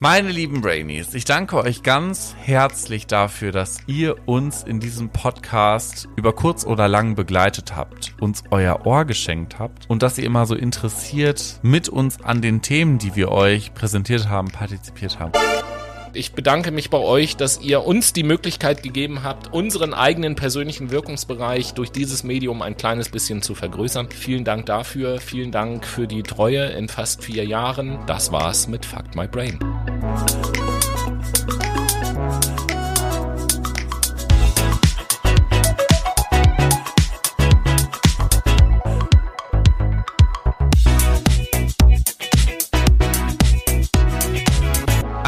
Meine lieben Brainies, ich danke euch ganz herzlich dafür, dass ihr uns in diesem Podcast über kurz oder lang begleitet habt, uns euer Ohr geschenkt habt und dass ihr immer so interessiert mit uns an den Themen, die wir euch präsentiert haben, partizipiert habt. Ich bedanke mich bei euch, dass ihr uns die Möglichkeit gegeben habt, unseren eigenen persönlichen Wirkungsbereich durch dieses Medium ein kleines bisschen zu vergrößern. Vielen Dank dafür. Vielen Dank für die Treue in fast vier Jahren. Das war's mit Fuck My Brain.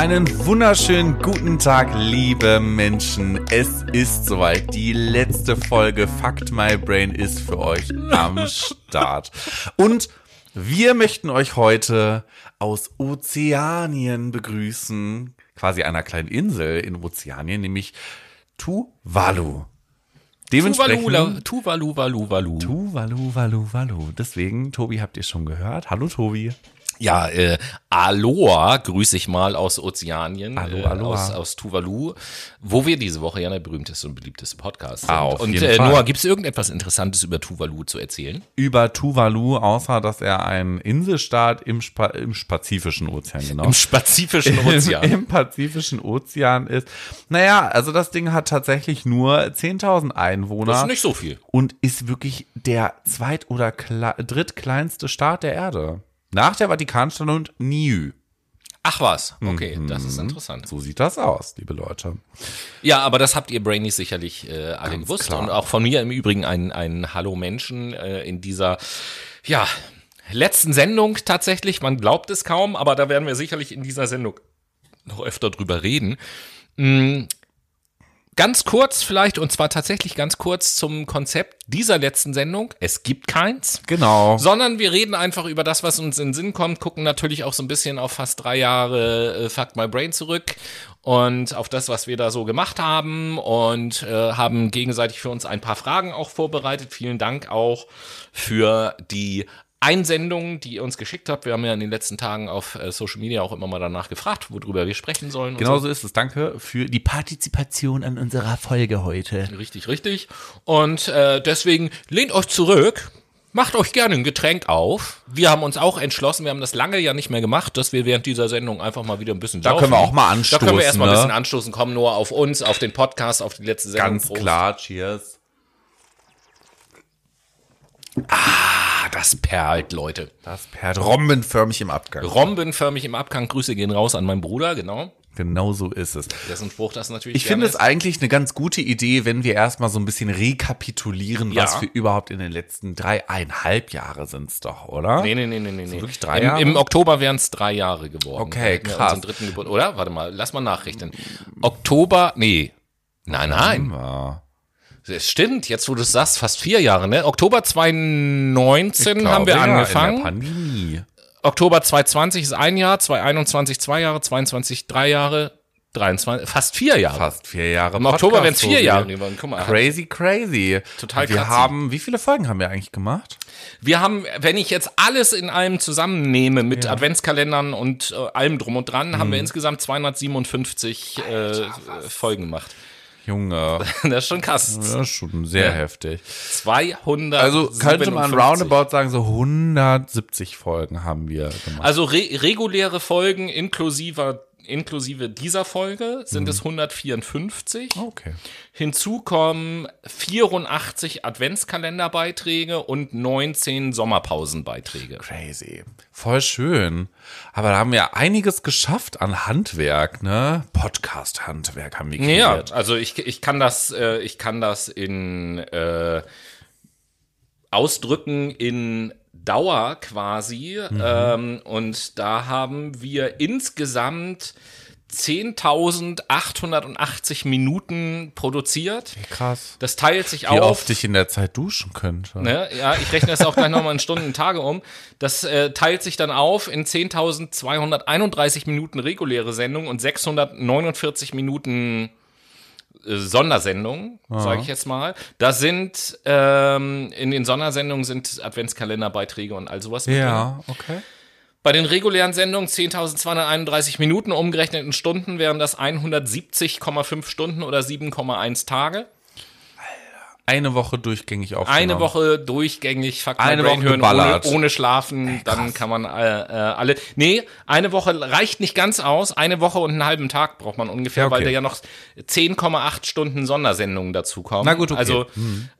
Einen wunderschönen guten Tag, liebe Menschen. Es ist soweit. Die letzte Folge Fact My Brain ist für euch am Start. Und wir möchten euch heute aus Ozeanien begrüßen. Quasi einer kleinen Insel in Ozeanien, nämlich Tuvalu. Dementsprechend Tuvalu, Tuvalu, Valu. Tuvalu, Valu, Valu. Deswegen, Tobi, habt ihr schon gehört? Hallo, Tobi. Ja, äh, Aloha grüße ich mal aus Ozeanien, Alo, äh, Aloha. aus, aus Tuvalu, wo wir diese Woche ja der berühmteste und beliebteste Podcast sind. Ah, auf und jeden äh, Fall. Noah, gibt es irgendetwas Interessantes über Tuvalu zu erzählen? Über Tuvalu, außer dass er ein Inselstaat im, Spa im Pazifischen Ozean, genau. Im Spazifischen Ozean. Im, Im Pazifischen Ozean ist. Naja, also das Ding hat tatsächlich nur 10.000 Einwohner. das ist nicht so viel. und ist wirklich der zweit- oder kle- drittkleinste Staat der Erde. Nach der Vatikanstadt und Niue. Ach was, okay, das ist interessant. So sieht das aus, liebe Leute. Ja, aber das habt ihr Brainies sicherlich äh, alle Ganz gewusst. klar. Und auch von mir im Übrigen ein, ein Hallo Menschen äh, in dieser, ja, letzten Sendung tatsächlich. Man glaubt es kaum, aber da werden wir sicherlich in dieser Sendung noch öfter drüber reden. Mm, Ganz kurz vielleicht, und zwar tatsächlich ganz kurz zum Konzept dieser letzten Sendung. Es gibt keins. Genau. Sondern wir reden einfach über das, was uns in den Sinn kommt, gucken natürlich auch so ein bisschen auf fast drei Jahre äh, Fuck My Brain zurück und auf das, was wir da so gemacht haben und äh, haben gegenseitig für uns ein paar Fragen auch vorbereitet. Vielen Dank auch für die Einsendungen, die ihr uns geschickt habt. Wir haben ja in den letzten Tagen auf äh, Social Media auch immer mal danach gefragt, worüber wir sprechen sollen. Genau so. so ist es. Danke für die Partizipation an unserer Folge heute. Richtig, richtig. Und äh, deswegen lehnt euch zurück, macht euch gerne ein Getränk auf. Wir haben uns auch entschlossen, wir haben das lange ja nicht mehr gemacht, dass wir während dieser Sendung einfach mal wieder ein bisschen Da können wir auch mal Da anstoßen. können wir erstmal ein ne? bisschen anstoßen, kommen nur auf uns, auf den Podcast, auf die letzte Sendung. Ganz Prost. klar, cheers. Ah, das perlt, Leute. Das perlt rombenförmig im Abgang. Rombenförmig im Abgang. Grüße gehen raus an meinen Bruder, genau. Genau so ist es. Dessen Spruch das natürlich Ich finde es eigentlich eine ganz gute Idee, wenn wir erstmal so ein bisschen rekapitulieren, was Ja. wir überhaupt in den letzten dreieinhalb Jahre sind es doch, oder? Nee, nee, nee, nee, nee. nee. wirklich drei Im, Jahre? Im Oktober wären es drei Jahre geworden. Okay, krass. Unseren dritten Geburt, oder? Warte mal, lass mal nachrechnen. Oktober, nee. Nein, nein. Ja. Es stimmt, jetzt wo du es sagst, fast vier Jahre, ne? Oktober 2019 Ich haben wir glaube, ja, angefangen. In der Pandemie. Oktober 2020 ist ein Jahr, 2021 zwei Jahre, 22 drei Jahre, 23, fast vier Jahre. Fast vier Jahre. Im Oktober wären es vier. Jahre geworden. Guck mal. Crazy, crazy. Total Wir krass. haben, wie viele Folgen haben wir eigentlich gemacht? Wir haben, wenn ich jetzt alles in allem zusammennehme mit Adventskalendern und äh, allem drum und dran, haben wir Mhm. insgesamt 257 äh, Folgen gemacht. Junge, Das ist schon krass. das ist schon sehr heftig. 200. Also könnte man roundabout sagen, so 170 Folgen haben wir gemacht. Also re reguläre Folgen inklusive, inklusive dieser Folge sind Mhm. es 154. Okay. Hinzu kommen 84 Adventskalenderbeiträge und 19 Sommerpausenbeiträge. Crazy. Voll schön. Aber da haben wir einiges geschafft an Handwerk, ne? Podcast-Handwerk haben wir Ja, kreiert. also ich, ich kann das, äh, ich kann das in äh, ausdrücken in Dauer quasi. Ähm, und da haben wir insgesamt 10.880 Minuten produziert. Krass. Das teilt sich Wie auf. oft ich in der Zeit duschen könnte. Ne? Ja, ich rechne das auch gleich nochmal in Stunden und Tage um. Das äh, teilt sich dann auf in 10.231 Minuten reguläre Sendung und 649 Minuten äh, Sondersendung, sage ich jetzt mal. Da sind ähm, in den Sondersendungen sind Adventskalenderbeiträge und all sowas mit drin. Ja, okay. Bei den regulären Sendungen 10.231 Minuten umgerechnet in Stunden wären das 170,5 Stunden oder 7,1 Tage. Eine Woche durchgängig aufgenommen. Eine Woche durchgängig Fuck Eine Brain Woche hören, ohne, ohne schlafen, dann kann man äh, äh, alle. Nee, eine Woche reicht nicht ganz aus. Eine Woche und einen halben Tag braucht man ungefähr, Ja, okay. weil da ja noch 10,8 Stunden Sondersendungen dazukommen. Na gut, okay. Also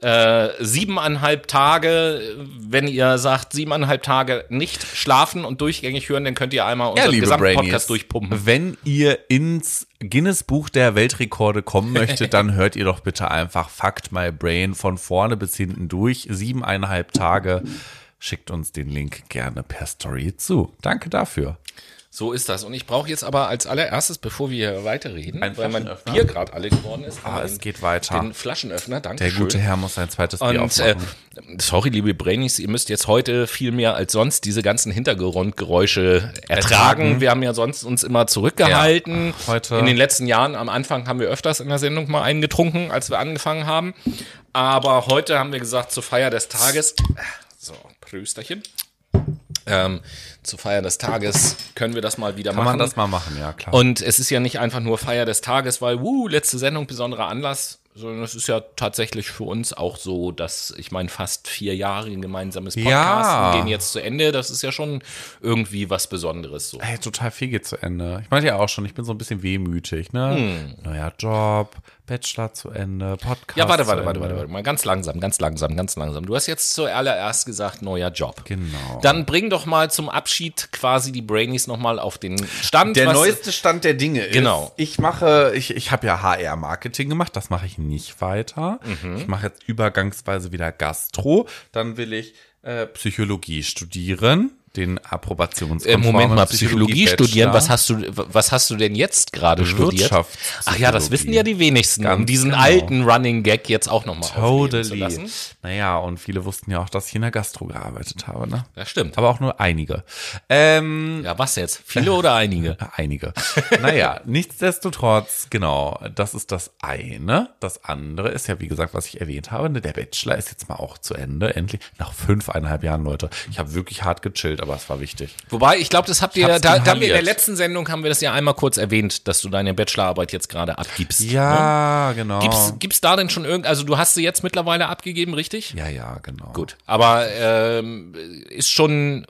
äh, siebeneinhalb Tage, wenn ihr sagt, siebeneinhalb Tage nicht schlafen und durchgängig hören, dann könnt ihr einmal Ja, unseren liebe gesamten Brainies, Podcast durchpumpen. wenn ihr ins Guinness Buch der Weltrekorde kommen möchtet, dann hört ihr doch bitte einfach Fact My Brain von vorne bis hinten durch. Siebeneinhalb Tage. Schickt uns den Link gerne per Story zu. Danke dafür. So ist das. Und ich brauche jetzt aber als allererstes, bevor wir weiterreden, Ein weil mein? Bier gerade alle geworden ist. Ah, es den- geht weiter. Den Flaschenöffner, danke Der gute Herr muss sein zweites Bier Und äh, aufmachen. sorry, liebe Brainies, ihr müsst jetzt heute viel mehr als sonst diese ganzen Hintergrundgeräusche ertragen. Ertragen. Wir haben ja sonst uns immer zurückgehalten. Ja, heute- In den letzten Jahren, am Anfang haben wir öfters in der Sendung mal einen getrunken, als wir angefangen haben. Aber heute haben wir gesagt, zur Feier des Tages, so, Prösterchen. Ähm, zur Feier des Tages können wir das mal wieder Kann machen. man das mal machen, ja klar. Und es ist ja nicht einfach nur Feier des Tages, weil, wuh, letzte Sendung, besonderer Anlass, sondern es ist ja tatsächlich für uns auch so, dass, ich meine, fast vier Jahre ein gemeinsames Podcast Ja. gehen jetzt zu Ende. Das ist ja schon irgendwie was Besonderes so. Hey, total viel geht zu Ende. Ich meinte ja auch schon, ich bin so ein bisschen wehmütig, ne? Hm. Neuer Job, Bachelor zu Ende, Podcast. Ja, warte, warte, warte, Ende. warte, warte, mal ganz langsam, ganz langsam, ganz langsam. Du hast jetzt zuallererst gesagt, neuer Job. Genau. Dann bring doch mal zum Abschied quasi die Brainies nochmal auf den Stand. Der was- neueste Stand der Dinge ist, Genau. ich mache, ich, ich habe ja HR-Marketing gemacht, das mache ich nicht weiter. Mhm. Ich mache jetzt übergangsweise wieder Gastro. Dann will ich äh, Psychologie studieren, den Äh, Approbationskonformen Moment mal, Psychologie studieren. Was hast du, was hast du denn jetzt gerade studiert? Ach ja, das wissen ja die wenigsten, um Ganz diesen genau. alten Running Gag jetzt auch nochmal zu Totally. lassen. Naja, und viele wussten ja auch, dass ich in der Gastro gearbeitet habe, ne? Das stimmt. Aber auch nur einige. Ähm, Ja, was jetzt? Viele oder einige? Einige. naja, nichtsdestotrotz, genau, das ist das eine. Das andere ist ja, wie gesagt, was ich erwähnt habe, ne, der Bachelor ist jetzt mal auch zu Ende, endlich. Nach fünfeinhalb Jahren, Leute. Ich habe wirklich hart gechillt, aber es war wichtig. Wobei, ich glaube, das habt ihr, da, da haben wir in der letzten Sendung haben wir das ja einmal kurz erwähnt, dass du deine Bachelorarbeit jetzt gerade abgibst. ne? Ja, genau. Gibt's, gibt's da denn schon irgend, also du hast sie jetzt mittlerweile abgegeben, richtig? ja, ja, genau. Gut. Aber ähm, ist schon,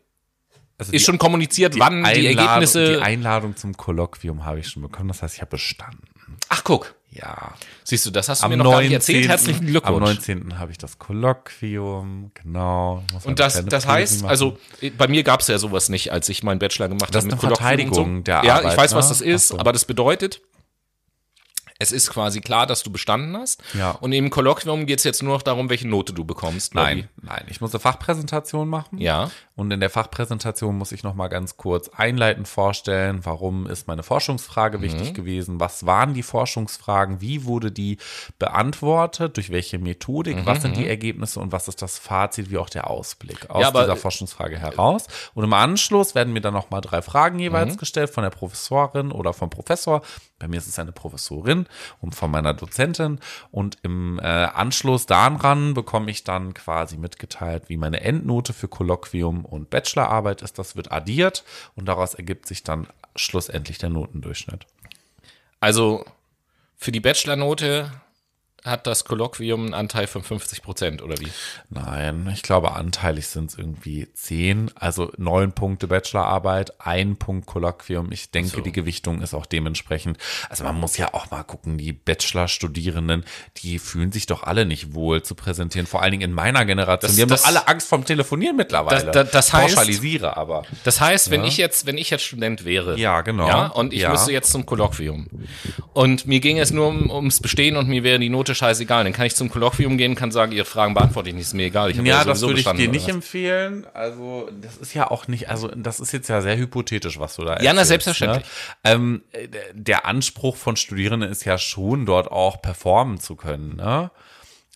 Also ist schon kommuniziert, wann die Einladung- Ergebnisse. Die Einladung zum Kolloquium habe ich schon bekommen. Das heißt, ich habe bestanden. Ach, guck. Ja. Siehst du, das hast du Am mir noch gar 19. nicht erzählt. Herzlichen Am Glückwunsch. 19. habe ich das Kolloquium, genau. Und das, das heißt, machen. also bei mir gab es ja sowas nicht, als ich meinen Bachelor gemacht Das habe. ist mit eine Kolloquien und Verteidigung der Ja, Arbeit, ich weiß, was ne? das ist, so. aber das bedeutet, es ist quasi klar, dass du bestanden hast. Ja. Und im Kolloquium geht es jetzt nur noch darum, welche Note du bekommst. Nein, nein. Ich muss eine Fachpräsentation machen. Ja. Und in der Fachpräsentation muss ich noch mal ganz kurz einleitend vorstellen, warum ist meine Forschungsfrage Mhm. wichtig gewesen, was waren die Forschungsfragen, wie wurde die beantwortet, durch welche Methodik, was sind die Ergebnisse und was ist das Fazit, wie auch der Ausblick aus Mhm, Ja, aber- dieser Forschungsfrage heraus. Und im Anschluss werden mir dann noch mal drei Fragen Mhm. jeweils gestellt von der Professorin oder vom Professor. Bei mir ist es eine Professorin und von meiner Dozentin. Und im äh, Anschluss daran bekomme ich dann quasi mitgeteilt, wie meine Endnote für Kolloquium und Bachelorarbeit ist. Das wird addiert und daraus ergibt sich dann schlussendlich der Notendurchschnitt. Also für die Bachelornote hat das Kolloquium einen Anteil von 50 Prozent, oder wie? Nein, ich glaube, anteilig sind es irgendwie zehn, also neun Punkte Bachelorarbeit, ein Punkt Kolloquium. Ich denke, die Gewichtung ist auch dementsprechend. Also man muss ja auch mal gucken, die Bachelorstudierenden, die fühlen sich doch alle nicht wohl zu präsentieren, vor allen Dingen in meiner Generation. Das- die haben das- doch alle Angst vom Telefonieren mittlerweile. Das- das- das heißt- Pauschalisiere aber. Das heißt, wenn ich jetzt, wenn ich jetzt Student wäre, Ja, genau. ja, und ich Ja. müsste jetzt zum Kolloquium und mir ging es nur um, ums Bestehen und mir wäre die Note scheißegal, dann kann ich zum Kolloquium gehen, kann sagen, ihre Fragen beantworte ich nicht, ist mir egal, Ja, ja, das würde ich dir nicht was? empfehlen. Also, das ist ja auch nicht, also, das ist jetzt ja sehr hypothetisch, was du da Ja, na, erzählst, selbstverständlich. Ne? Ähm, äh, der Anspruch von Studierenden ist ja schon, dort auch performen zu können, ne?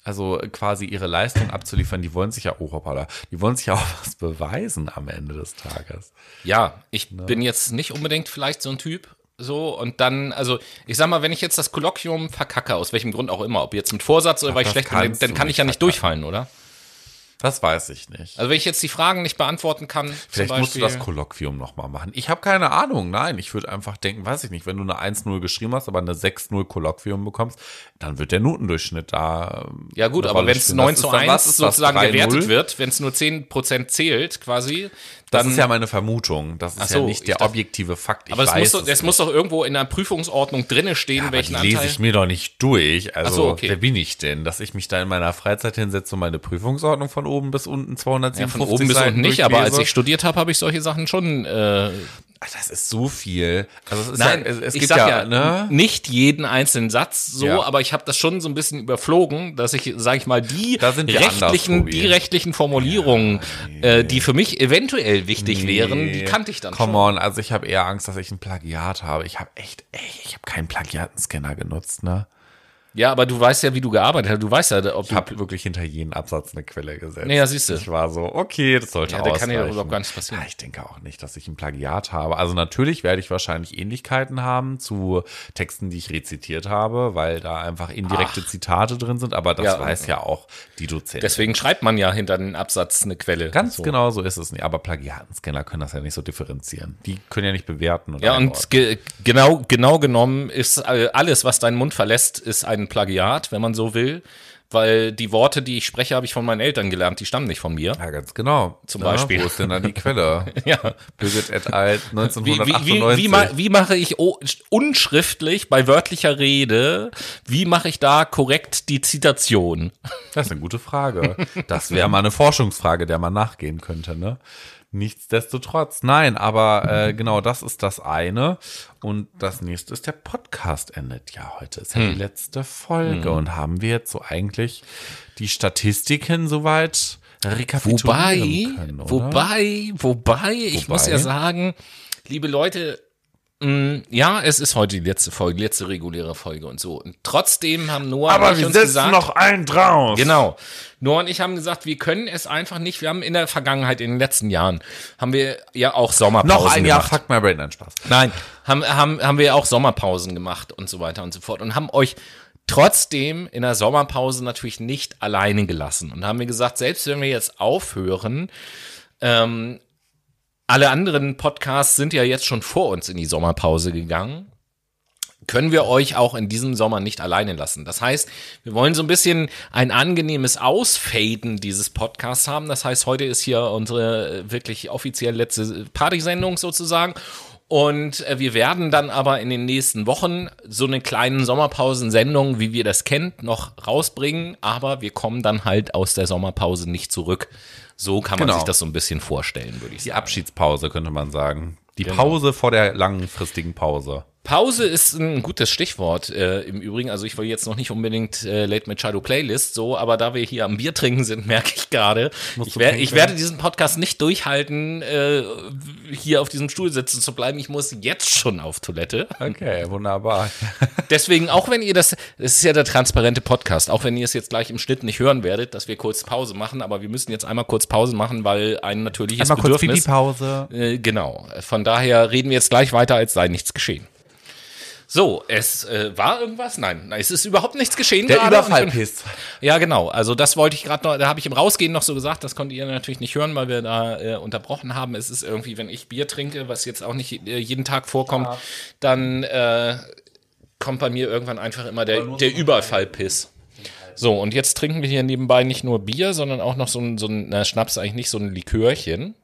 Also quasi ihre Leistung abzuliefern, die wollen sich ja, oh hoppala, die wollen sich ja auch was beweisen am Ende des Tages. Ja, ich bin jetzt nicht unbedingt vielleicht so ein Typ. So, und dann, also, ich sag mal, wenn ich jetzt das Kolloquium verkacke, aus welchem Grund auch immer, ob jetzt mit Vorsatz oder weil ich schlecht bin, dann, kann ich ja nicht verkacken. durchfallen, oder? Das weiß ich nicht. Also wenn ich jetzt die Fragen nicht beantworten kann, Vielleicht musst du das Kolloquium nochmal machen. Ich habe keine Ahnung. Nein, ich würde einfach denken, weiß ich nicht, wenn du eine 1-0 geschrieben hast, aber eine 6-0 Kolloquium bekommst, dann wird der Notendurchschnitt da. ähm, Ja gut, aber wenn es spielen. 9 Das zu ist dann- 1 was ist das, sozusagen 3-0? gewertet wird, wenn es nur 10% zählt quasi, Das ist ja meine Vermutung. Das ist so, ja nicht der dachte- objektive Fakt. Ich aber es muss, doch, es muss doch irgendwo in einer Prüfungsordnung drinne stehen, Aber welchen die lese Anteil. ich mir doch nicht durch. Also, so, okay. wer bin ich denn, dass ich mich da in meiner Freizeit hinsetze und meine Prüfungsordnung von oben bis unten 257 Ja, von oben bis unten nicht, aber als ich studiert habe, habe ich solche Sachen schon. Äh, Das ist so viel. Also es ist nein, ja, es, es ich gibt sag ja, ja, ne? nicht jeden einzelnen Satz so, Ja. aber ich habe das schon so ein bisschen überflogen, dass ich, sage ich mal, die anders, rechtlichen, Tobi. die rechtlichen Formulierungen, äh, die für mich eventuell wichtig wären, die kannte ich dann Come schon. on, also ich habe eher Angst, dass ich ein Plagiat habe. Ich habe echt, ey, ich habe keinen Plagiatenscanner genutzt, ne? Ja, aber du weißt ja, wie du gearbeitet hast. Du weißt ja, ob Ich habe wirklich hinter jeden Absatz eine Quelle gesetzt. Nee, ja, siehst du. Ich war so, okay, das sollte Ja, da kann ja überhaupt gar nichts passieren. Ja, ich denke auch nicht, dass ich ein Plagiat habe. Also natürlich werde ich wahrscheinlich Ähnlichkeiten haben zu Texten, die ich rezitiert habe, weil da einfach indirekte Zitate drin sind, aber das Ja, weiß ja auch die Dozentin. Deswegen schreibt man ja hinter den Absatz eine Quelle. Ganz so. genau so ist es nicht. Aber Plagiatenscanner können das ja nicht so differenzieren. Die können ja nicht bewerten. oder Ja, und ge genau, genau genommen ist äh, alles, was deinen Mund verlässt, ist ein Plagiat, wenn man so will. Weil die Worte, die ich spreche, habe ich von meinen Eltern gelernt, die stammen nicht von mir. Ja, ganz genau. Zum Ja, Beispiel. Wo ist denn da die Quelle? Ja. Birgit et al. Wie, wie, wie, 1998. wie, wie mache ich unschriftlich bei wörtlicher Rede, wie mache ich da korrekt die Zitation? Das ist eine gute Frage. Das wäre mal eine Forschungsfrage, der man nachgehen könnte, ne? Nichtsdestotrotz, nein, aber äh, genau das ist das eine. Und das nächste ist, der Podcast endet ja heute. Ist ja Hm. die letzte Folge. Und haben wir jetzt so eigentlich die Statistiken soweit rekapitulieren Wobei, können, oder? wobei, wobei, ich Wobei? muss ja sagen, liebe Leute, ja, es ist heute die letzte Folge, die letzte reguläre Folge und so. Und trotzdem haben Noah aber und ich wir uns gesagt, noch einen drauf. Genau. Noah und ich haben gesagt, wir können es einfach nicht. Wir haben in der Vergangenheit, in den letzten Jahren, haben wir ja auch Sommerpausen Noch ein Jahr, gemacht. fuck my brain, nein, Spaß. Nein, haben, haben, haben wir auch Sommerpausen gemacht und so weiter und so fort und haben euch trotzdem in der Sommerpause natürlich nicht alleine gelassen und haben wir gesagt, selbst wenn wir jetzt aufhören, ähm, alle anderen Podcasts sind ja jetzt schon vor uns in die Sommerpause gegangen können wir euch auch in diesem Sommer nicht alleine lassen. Das heißt, wir wollen so ein bisschen ein angenehmes Ausfaden dieses Podcasts haben. Das heißt, heute ist hier unsere äh, wirklich offiziell letzte Partysendung sozusagen. Und äh, wir werden dann aber in den nächsten Wochen so eine kleine Sommerpausensendung, wie wir das kennt, noch rausbringen. Aber wir kommen dann halt aus der Sommerpause nicht zurück. So kann man Genau. sich das so ein bisschen vorstellen, würde ich Die sagen. Abschiedspause könnte man sagen. Die Genau. Pause vor der langfristigen Pause. Pause ist ein gutes Stichwort äh, im Übrigen. Also ich will jetzt noch nicht unbedingt äh, Late Machado Playlist so, aber da wir hier am Bier trinken sind, merke ich gerade, ich, wer, ich werde diesen Podcast nicht durchhalten, äh, hier auf diesem Stuhl sitzen zu bleiben. Ich muss jetzt schon auf Toilette. Okay, wunderbar. Deswegen, auch wenn ihr das, das ist ja der transparente Podcast, auch wenn ihr es jetzt gleich im Schnitt nicht hören werdet, dass wir kurz Pause machen, aber wir müssen jetzt einmal kurz Pause machen, weil ein natürliches Einmal kurz Bedürfnis. Pipi-Pause. Äh, genau. Von daher reden wir jetzt gleich weiter, als sei nichts geschehen. So, es äh, war irgendwas? Nein, nein, es ist überhaupt nichts geschehen. Der bin- Überfallpiss. Ja, genau. Also das wollte ich gerade noch, da habe ich im Rausgehen noch so gesagt, das konntet ihr natürlich nicht hören, weil wir da äh, unterbrochen haben. Es ist irgendwie, wenn ich Bier trinke, was jetzt auch nicht äh, jeden Tag vorkommt, dann äh, kommt bei mir irgendwann einfach immer der, der Überfallpiss. So, und jetzt trinken wir hier nebenbei nicht nur Bier, sondern auch noch so ein, so ein na, Schnaps eigentlich nicht, so ein Likörchen.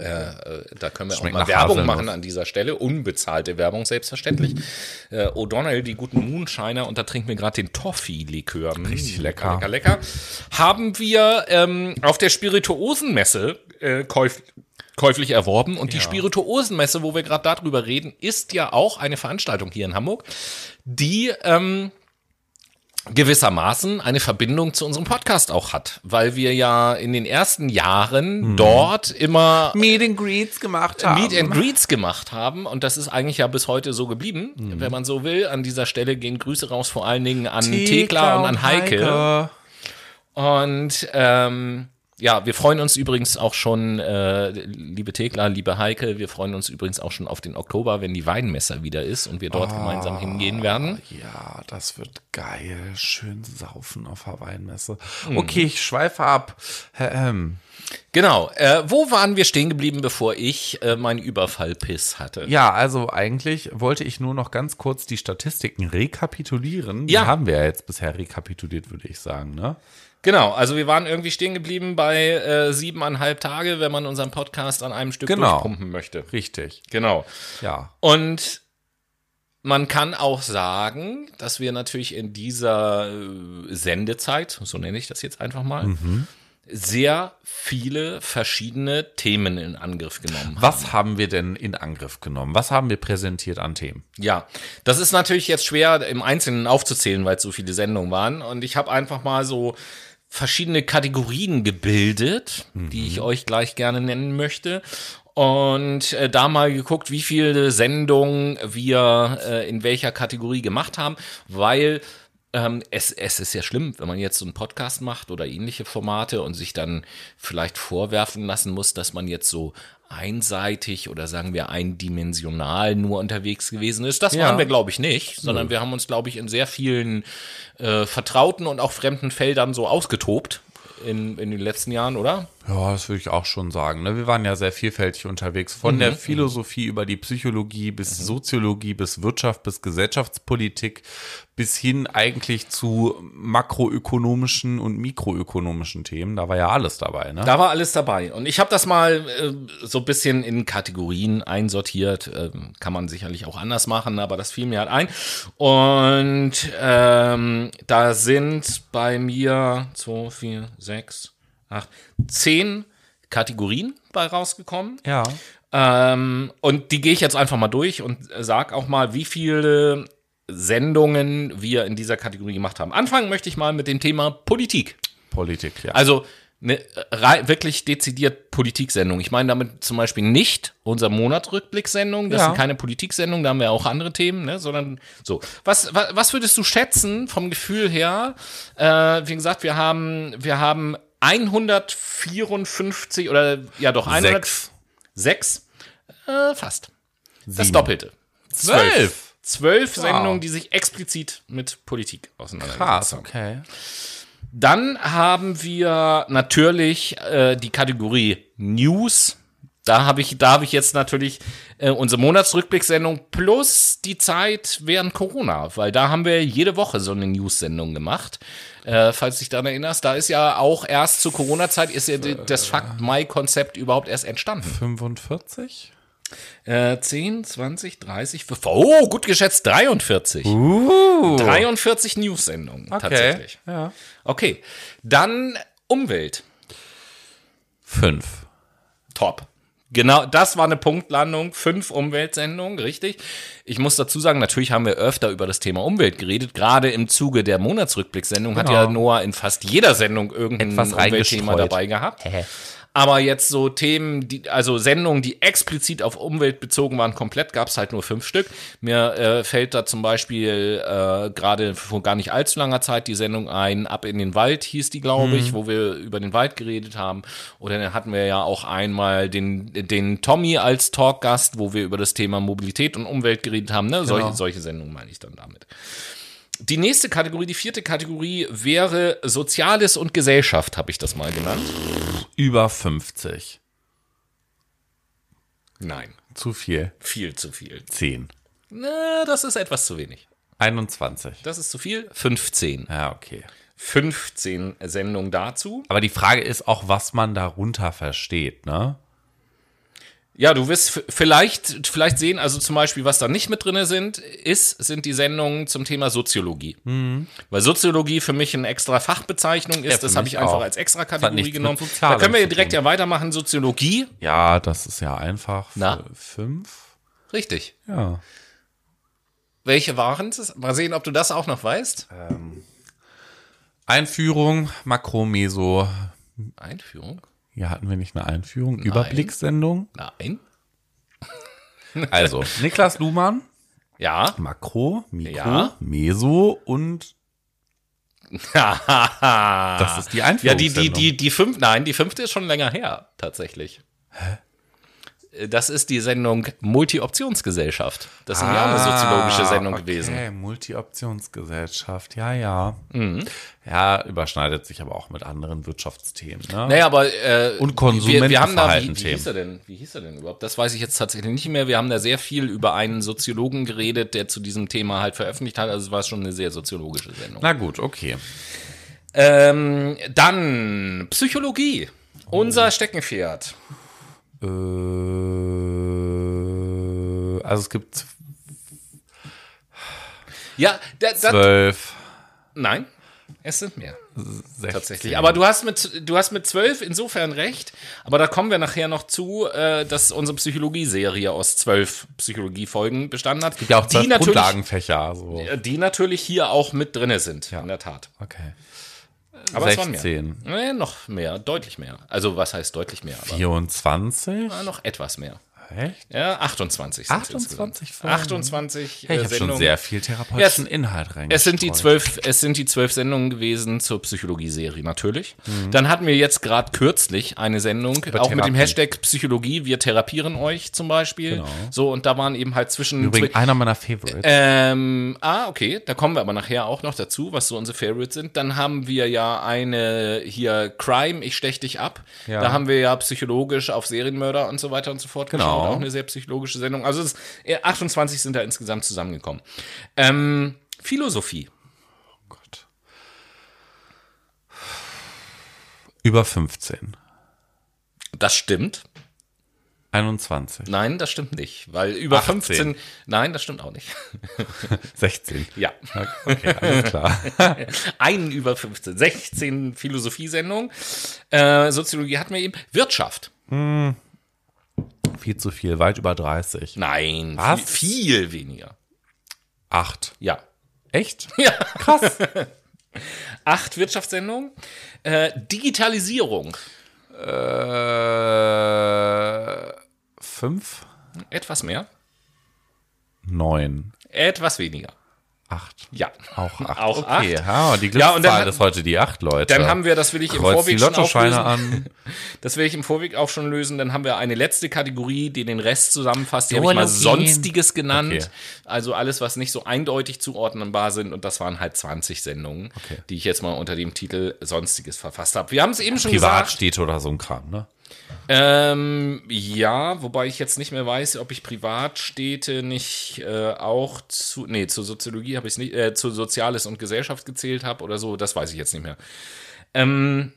Äh, äh, da können wir Schmeckt auch mal Werbung machen an dieser Stelle. Unbezahlte Werbung, selbstverständlich. Äh, O'Donnell, die guten Moonshiner, und da trinken wir gerade den Toffee-Likör. Mm, Richtig lecker. Lecker, lecker. Haben wir ähm, auf der Spirituosenmesse äh, käuf käuflich erworben. Und die Spirituosenmesse, wo wir gerade darüber reden, ist ja auch eine Veranstaltung hier in Hamburg, die ähm, gewissermaßen eine Verbindung zu unserem Podcast auch hat, weil wir ja in den ersten Jahren dort immer Meet and Greets gemacht haben. Meet and Greets gemacht haben und das ist eigentlich ja bis heute so geblieben, wenn man so will. An dieser Stelle gehen Grüße raus vor allen Dingen an Thekla und an Heike. Und ähm, ja, wir freuen uns übrigens auch schon, äh, liebe Thekla, liebe Heike, wir freuen uns übrigens auch schon auf den Oktober, wenn die Weinmesser wieder ist und wir dort gemeinsam hingehen werden. Ja, das wird geil. Schön saufen auf der Weinmesse. Mhm. Okay, ich schweife ab. Herr M. Genau. Äh, wo waren wir stehen geblieben, bevor ich äh, meinen Überfallpiss hatte? Ja, also eigentlich wollte ich nur noch ganz kurz die Statistiken rekapitulieren. Die Ja. haben wir ja jetzt bisher rekapituliert, würde ich sagen, ne? Genau, also wir waren irgendwie stehen geblieben bei äh, siebeneinhalb Tage, wenn man unseren Podcast an einem Stück Genau. durchpumpen möchte. Richtig. Genau. Ja. Und man kann auch sagen, dass wir natürlich in dieser äh, Sendezeit, so nenne ich das jetzt einfach mal, Mhm. sehr viele verschiedene Themen in Angriff genommen haben. Was haben wir denn in Angriff genommen? Was haben wir präsentiert an Themen? Ja, das ist natürlich jetzt schwer im Einzelnen aufzuzählen, weil es so viele Sendungen waren. Und ich habe einfach mal so verschiedene Kategorien gebildet, die ich euch gleich gerne nennen möchte. Und äh, da mal geguckt, wie viele Sendungen wir äh, in welcher Kategorie gemacht haben, weil ähm, es, es ist ja schlimm, wenn man jetzt so einen Podcast macht oder ähnliche Formate und sich dann vielleicht vorwerfen lassen muss, dass man jetzt so einseitig oder sagen wir eindimensional nur unterwegs gewesen ist. Das Ja. waren wir, glaube ich, nicht, sondern wir haben uns, glaube ich, in sehr vielen äh, vertrauten und auch fremden Feldern so ausgetobt in, in den letzten Jahren, oder? Ja, das würde ich auch schon sagen. Ne? Wir waren ja sehr vielfältig unterwegs. Von der Philosophie über die Psychologie bis Soziologie, bis Wirtschaft, bis Gesellschaftspolitik, bis hin eigentlich zu makroökonomischen und mikroökonomischen Themen. Da war ja alles dabei. Ne? Da war alles dabei. Und ich habe das mal äh, so ein bisschen in Kategorien einsortiert. Ähm, kann man sicherlich auch anders machen, aber das fiel mir halt ein. Und ähm, da sind bei mir zwei, vier, sechs, acht, zehn Kategorien bei rausgekommen. ja. Ähm, und die gehe ich jetzt einfach mal durch und sag auch mal, wie viele Sendungen wir in dieser Kategorie gemacht haben. Anfangen möchte ich mal mit dem Thema Politik. Politik, ja. Also eine rei- wirklich dezidiert Politiksendung. Ich meine damit zum Beispiel nicht unser Monatsrückblicksendung, das Ja. sind keine Politiksendungen, da haben wir auch andere Themen, ne, sondern so. Was, was, was würdest du schätzen vom Gefühl her? Äh, wie gesagt, wir haben, wir haben 154 oder ja doch 106, Sechs. äh, fast. Das Sieben. Doppelte. Zwölf. Zwölf Wow. Sendungen, die sich explizit mit Politik auseinandersetzen. Krass, okay. Dann haben wir natürlich äh, die Kategorie News. Da habe ich, da habe ich jetzt natürlich äh, unsere Monatsrückblickssendung plus die Zeit während Corona, weil da haben wir jede Woche so eine News-Sendung gemacht. Äh, falls du dich daran erinnerst, da ist ja auch erst zur Corona-Zeit ist ja das Fakt Mai-Konzept überhaupt erst entstanden. 45? Äh, 10, 20, 30, fünf- oh, gut geschätzt, 43. Uh. 43 News-Sendungen Okay. tatsächlich. Ja. Okay, dann Umwelt. Fünf. Top. Genau, das war eine Punktlandung. Fünf Umweltsendungen, richtig. Ich muss dazu sagen, natürlich haben wir öfter über das Thema Umwelt geredet. Gerade im Zuge der Monatsrückblicksendung hat Genau. ja Noah in fast jeder Sendung irgendein Etwas Umweltthema dabei gehabt. Aber jetzt so Themen, die, also Sendungen, die explizit auf Umwelt bezogen waren, komplett, gab es halt nur fünf Stück. Mir äh, fällt da zum Beispiel äh, gerade vor gar nicht allzu langer Zeit die Sendung ein, Ab in den Wald hieß die, glaube ich, wo wir über den Wald geredet haben. Oder dann hatten wir ja auch einmal den, den Tommy als Talkgast, wo wir über das Thema Mobilität und Umwelt geredet haben. Ne? Solche, solche Sendungen meine ich dann damit. Die nächste Kategorie, die vierte Kategorie wäre Soziales und Gesellschaft, habe ich das mal genannt. Über 50. Nein. Zu viel. Viel zu viel. 10. Na, das ist etwas zu wenig. 21. Das ist zu viel. 15. Ja, okay. 15 Sendungen dazu. Aber die Frage ist auch, was man darunter versteht, ne? Ja, du wirst vielleicht, vielleicht sehen, also zum Beispiel, was da nicht mit drinne sind, ist, sind die Sendungen zum Thema Soziologie. Weil Soziologie für mich eine extra Fachbezeichnung ist, für das habe ich einfach auch. als extra Kategorie genommen. Da können wir direkt ja weitermachen. Soziologie. Ja, das ist ja einfach. Na? Fünf? Richtig. Ja. Welche waren es? Mal sehen, ob du das auch noch weißt. Einführung, Makro, Meso. Einführung? Hier hatten wir nicht eine Einführung. Überblickssendung. Nein. Also, Niklas Luhmann, Ja. Makro, Mikro, Ja. Meso und das ist die Ja, die, die, die, die fünf, nein, die fünfte ist schon länger her, tatsächlich. Hä? Das ist die Sendung Multi-Optionsgesellschaft. Das ist ah, ja eine soziologische Sendung okay. gewesen. Multi-Optionsgesellschaft, ja, ja. Mhm. Ja, überschneidet sich aber auch mit anderen Wirtschaftsthemen. Ne? Naja, aber äh, und Konsumentenverhalten. Wie, wie, hieß er denn? Wie hieß er denn überhaupt? Das weiß ich jetzt tatsächlich nicht mehr. Wir haben da sehr viel über einen Soziologen geredet, der zu diesem Thema halt veröffentlicht hat. Also es war schon eine sehr soziologische Sendung. Na gut, okay. Ähm, dann Psychologie. Unser Steckenpferd. Äh, also es gibt ja, da, da, zwölf. Nein, es sind mehr. 16. Tatsächlich. Aber du hast mit du hast mit zwölf insofern recht. Aber da kommen wir nachher noch zu, äh, dass unsere Psychologie-Serie aus zwölf Psychologie-Folgen bestanden hat. Es gibt ja auch zwölf die Grundlagenfächer. So. Die natürlich hier auch mit drinne sind. Ja. In der Tat. Okay. Aber 16. es waren mehr. Nee, noch mehr, deutlich mehr. Also was heißt deutlich mehr? 24? Na, noch etwas mehr. Echt? Ja, 28. 28 Folgen. 28 ja, ich habe schon sehr viel therapeutischen ja, Inhalt reingestreut. Es sind die zwölf, es sind die zwölf Sendungen gewesen zur Psychologie-Serie natürlich. Mhm. Dann hatten wir jetzt gerade kürzlich eine Sendung, Über auch Therapie. mit dem Hashtag Psychologie, wir therapieren euch zum Beispiel. Genau. So, und da waren eben halt zwischen. Übrigens einer meiner Favorites. Ähm, ah, okay, da kommen wir aber nachher auch noch dazu, was so unsere Favorites sind. Dann haben wir ja eine hier Crime, ich stech dich ab. Ja. Da haben wir ja psychologisch auf Serienmörder und so weiter und so fort genau. Genau. Auch eine sehr psychologische Sendung. Also es, 28 sind da insgesamt zusammengekommen. Ähm, Philosophie. Oh Gott. Über 15. Das stimmt. 21. Nein, das stimmt nicht, weil über 18. 15. Nein, das stimmt auch nicht. 16. Ja. Okay, alles klar. Einen über 15. 16 Philosophiesendungen. Äh, Soziologie hatten wir eben. Wirtschaft. Hm. Viel zu viel, weit über 30. Nein, Was? Viel, viel weniger. Acht. Ja. Echt? Ja. Krass. Acht Wirtschaftssendungen. Äh, Digitalisierung. Äh, fünf. Etwas mehr. Neun. Etwas weniger. Acht. Ja. Auch acht. Auch okay. acht. Ja, die Glückszahl ja, ist heute die acht, Leute. Dann haben wir, das will ich Kreuz im Vorweg die Lottoscheine schon an. Das will ich im Vorweg auch schon lösen. Dann haben wir eine letzte Kategorie, die den Rest zusammenfasst. Die habe ich mal Sonstiges genannt. Okay. Also alles, was nicht so eindeutig zuordnenbar sind. Und das waren halt 20 Sendungen, okay. die ich jetzt mal unter dem Titel Sonstiges verfasst habe. Wir haben es eben schon Privat gesagt. Privatstädte oder so ein Kram, ne? Ähm, ja, wobei ich jetzt nicht mehr weiß, ob ich Privatstädte nicht äh, auch zu, nee, zur Soziologie habe ich es nicht, äh, zu Soziales und Gesellschaft gezählt habe oder so, das weiß ich jetzt nicht mehr. Ähm,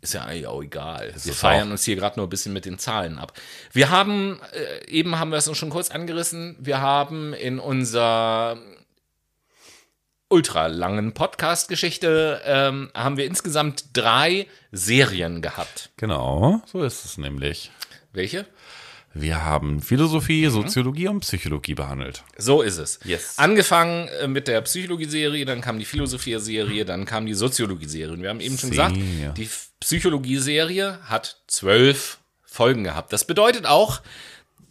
ist ja eigentlich auch egal. Wir feiern uns hier gerade nur ein bisschen mit den Zahlen ab. Wir haben, äh, eben haben wir es uns schon kurz angerissen, wir haben in unser ultra langen Podcast-Geschichte ähm, haben wir insgesamt drei Serien gehabt. Genau, so ist es nämlich. Welche? Wir haben Philosophie, mhm. Soziologie und Psychologie behandelt. So ist es. Yes. Angefangen äh, mit der Psychologie-Serie, dann kam die Philosophie-Serie, dann kam die Soziologie-Serie. Wir haben eben schon gesagt, die Psychologie-Serie hat zwölf Folgen gehabt. Das bedeutet auch,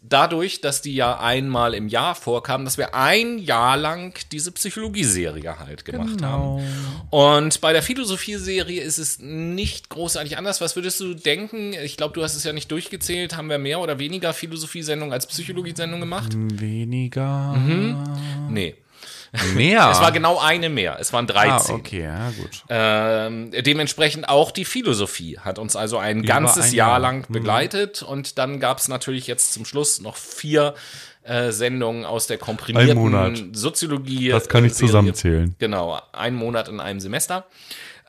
dadurch, dass die ja einmal im Jahr vorkamen, dass wir ein Jahr lang diese Psychologie-Serie halt gemacht genau. haben. Und bei der Philosophie-Serie ist es nicht großartig anders. Was würdest du denken? Ich glaube, du hast es ja nicht durchgezählt. Haben wir mehr oder weniger Philosophie-Sendungen als Psychologie-Sendungen gemacht? Weniger. Mhm. Nee. Mehr? es war genau eine mehr. Es waren 13. Ah, okay, ja, gut. Ähm, dementsprechend auch die Philosophie hat uns also ein Über ganzes ein Jahr. Jahr. lang mhm. begleitet. Mhm. Und dann gab es natürlich jetzt zum Schluss noch vier äh, Sendungen aus der komprimierten Soziologie. Das kann ich zusammenzählen. Genau, ein Monat in einem Semester.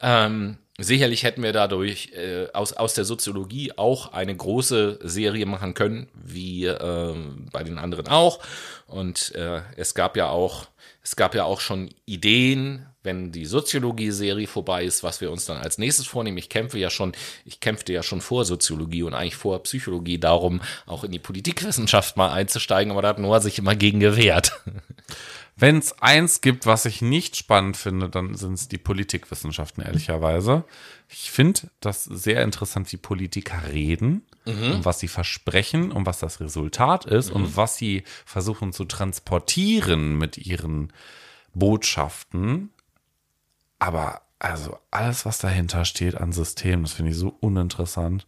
Ähm, Sicherlich hätten wir dadurch äh, aus, aus der Soziologie auch eine große Serie machen können, wie äh, bei den anderen auch. Und äh, es gab ja auch es gab ja auch schon Ideen, wenn die Soziologie-Serie vorbei ist, was wir uns dann als nächstes vornehmen. Ich kämpfe ja schon, ich kämpfte ja schon vor Soziologie und eigentlich vor Psychologie darum, auch in die Politikwissenschaft mal einzusteigen, aber da hat Noah sich immer gegen gewehrt. Wenn es eins gibt, was ich nicht spannend finde, dann sind es die Politikwissenschaften, ehrlicherweise. Ich finde das sehr interessant, wie Politiker reden mhm. und was sie versprechen und was das Resultat ist mhm. und was sie versuchen zu transportieren mit ihren Botschaften. Aber also alles, was dahinter steht an Systemen, das finde ich so uninteressant.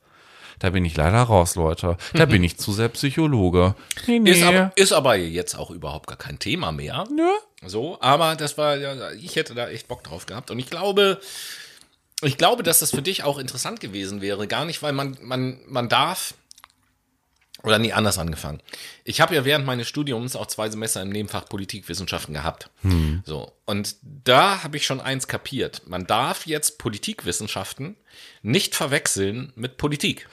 Da bin ich leider raus, Leute. Da bin ich zu sehr Psychologe. Nee, nee. Ist, aber, ist aber jetzt auch überhaupt gar kein Thema mehr. Nö. So, aber das war, ja, ich hätte da echt Bock drauf gehabt. Und ich glaube, ich glaube, dass das für dich auch interessant gewesen wäre. Gar nicht, weil man, man, man darf, oder nee, anders angefangen. Ich habe ja während meines Studiums auch zwei Semester im Nebenfach Politikwissenschaften gehabt. So. Und da habe ich schon eins kapiert. Man darf jetzt Politikwissenschaften nicht verwechseln mit Politik.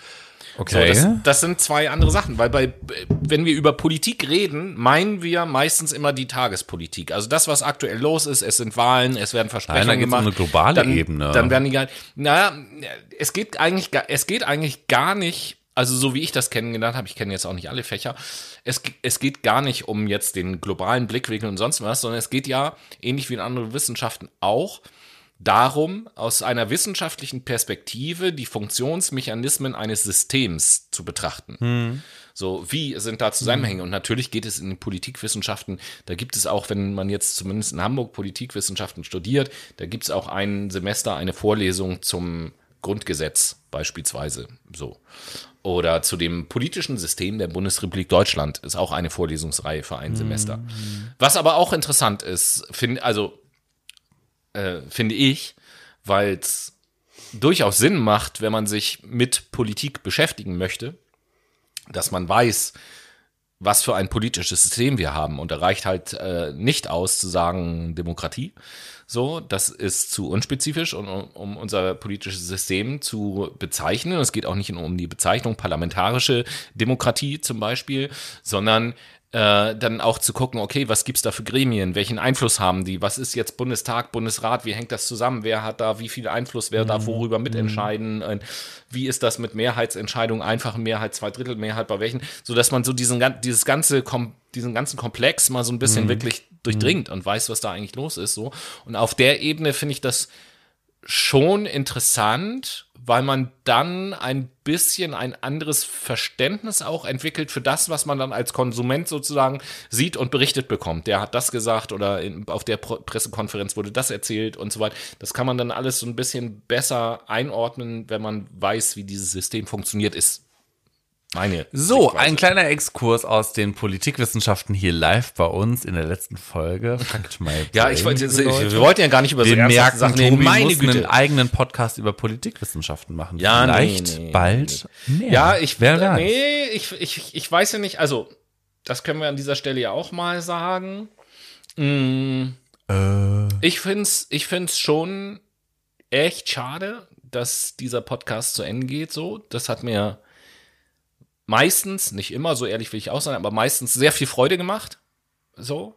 So, Okay. das, das sind zwei andere Sachen, weil bei, wenn wir über Politik reden, meinen wir meistens immer die Tagespolitik. Also das, was aktuell los ist, es sind Wahlen, es werden Versprechungen Nein, da geht's um gemacht. eine globale dann, Ebene. Dann werden die gar, naja, es geht eigentlich, es geht eigentlich gar nicht, also so wie ich das kennengelernt habe, ich kenne jetzt auch nicht alle Fächer, es, es geht gar nicht um jetzt den globalen Blickwinkel und sonst was, sondern es geht ja, ähnlich wie in anderen Wissenschaften auch, darum, aus einer wissenschaftlichen Perspektive die Funktionsmechanismen eines Systems zu betrachten. So, wie sind da Zusammenhänge? Und natürlich geht es in den Politikwissenschaften, da gibt es auch, wenn man jetzt zumindest in Hamburg Politikwissenschaften studiert, da gibt es auch ein Semester eine Vorlesung zum Grundgesetz beispielsweise. So. Oder zu dem politischen System der Bundesrepublik Deutschland ist auch eine Vorlesungsreihe für ein Semester. Was aber auch interessant ist, finde, also äh, finde ich, weil es durchaus Sinn macht, wenn man sich mit Politik beschäftigen möchte, dass man weiß, was für ein politisches System wir haben. Und da reicht halt äh, nicht aus zu sagen Demokratie. So, das ist zu unspezifisch, um, um unser politisches System zu bezeichnen. Es geht auch nicht nur um die Bezeichnung parlamentarische Demokratie zum Beispiel, sondern äh, dann auch zu gucken, okay, was gibt's da für Gremien, welchen Einfluss haben die, was ist jetzt Bundestag, Bundesrat, wie hängt das zusammen, wer hat da wie viel Einfluss, wer darf worüber mitentscheiden, äh, wie ist das mit Mehrheitsentscheidungen, einfache Mehrheit, Zweidrittelmehrheit, bei welchen, so dass man so diesen, dieses ganze, diesen ganzen Komplex mal so ein bisschen wirklich durchdringt und weiß, was da eigentlich los ist, so. Und auf der Ebene finde ich das schon interessant, weil man dann ein bisschen ein anderes Verständnis auch entwickelt für das, was man dann als Konsument sozusagen sieht und berichtet bekommt. Der hat das gesagt oder in, auf der Pressekonferenz wurde das erzählt und so weiter. Das kann man dann alles so ein bisschen besser einordnen, wenn man weiß, wie dieses System funktioniert, ist meine. So, Sichtweise. ein kleiner Exkurs aus den Politikwissenschaften hier live bei uns in der letzten Folge. Fakt my Ja, ich wollte, wir wollten ja gar nicht über so merken, Sachen reden. Meine muss einen Güte. eigenen Podcast über Politikwissenschaften machen. Ja, nee, Vielleicht nee, bald mehr. Ja, ich, Wer weiß. nee, ich, ich, ich weiß ja nicht, also, das können wir an dieser Stelle ja auch mal sagen. Mm, Äh, Ich find's, ich find's schon echt schade, dass dieser Podcast zu Ende geht, so. Das hat mir meistens, nicht immer, so ehrlich will ich auch sein, aber meistens sehr viel Freude gemacht. So.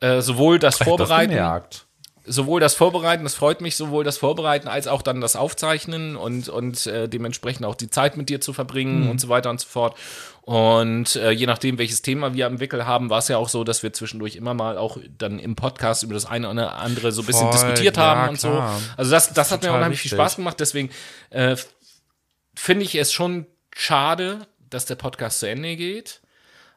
Äh, sowohl das das Vorbereiten, gemerkt. sowohl das Vorbereiten, das freut mich, sowohl das Vorbereiten als auch dann das Aufzeichnen und, und äh, dementsprechend auch die Zeit mit dir zu verbringen und so weiter und so fort. Und äh, je nachdem, welches Thema wir am Wickel haben, war es ja auch so, dass wir zwischendurch immer mal auch dann im Podcast über das eine oder andere so ein bisschen Voll, diskutiert ja, haben und klar. so. Also das, das hat mir unheimlich viel. Spaß gemacht. Deswegen äh, finde ich es schon schade, dass der Podcast zu Ende geht.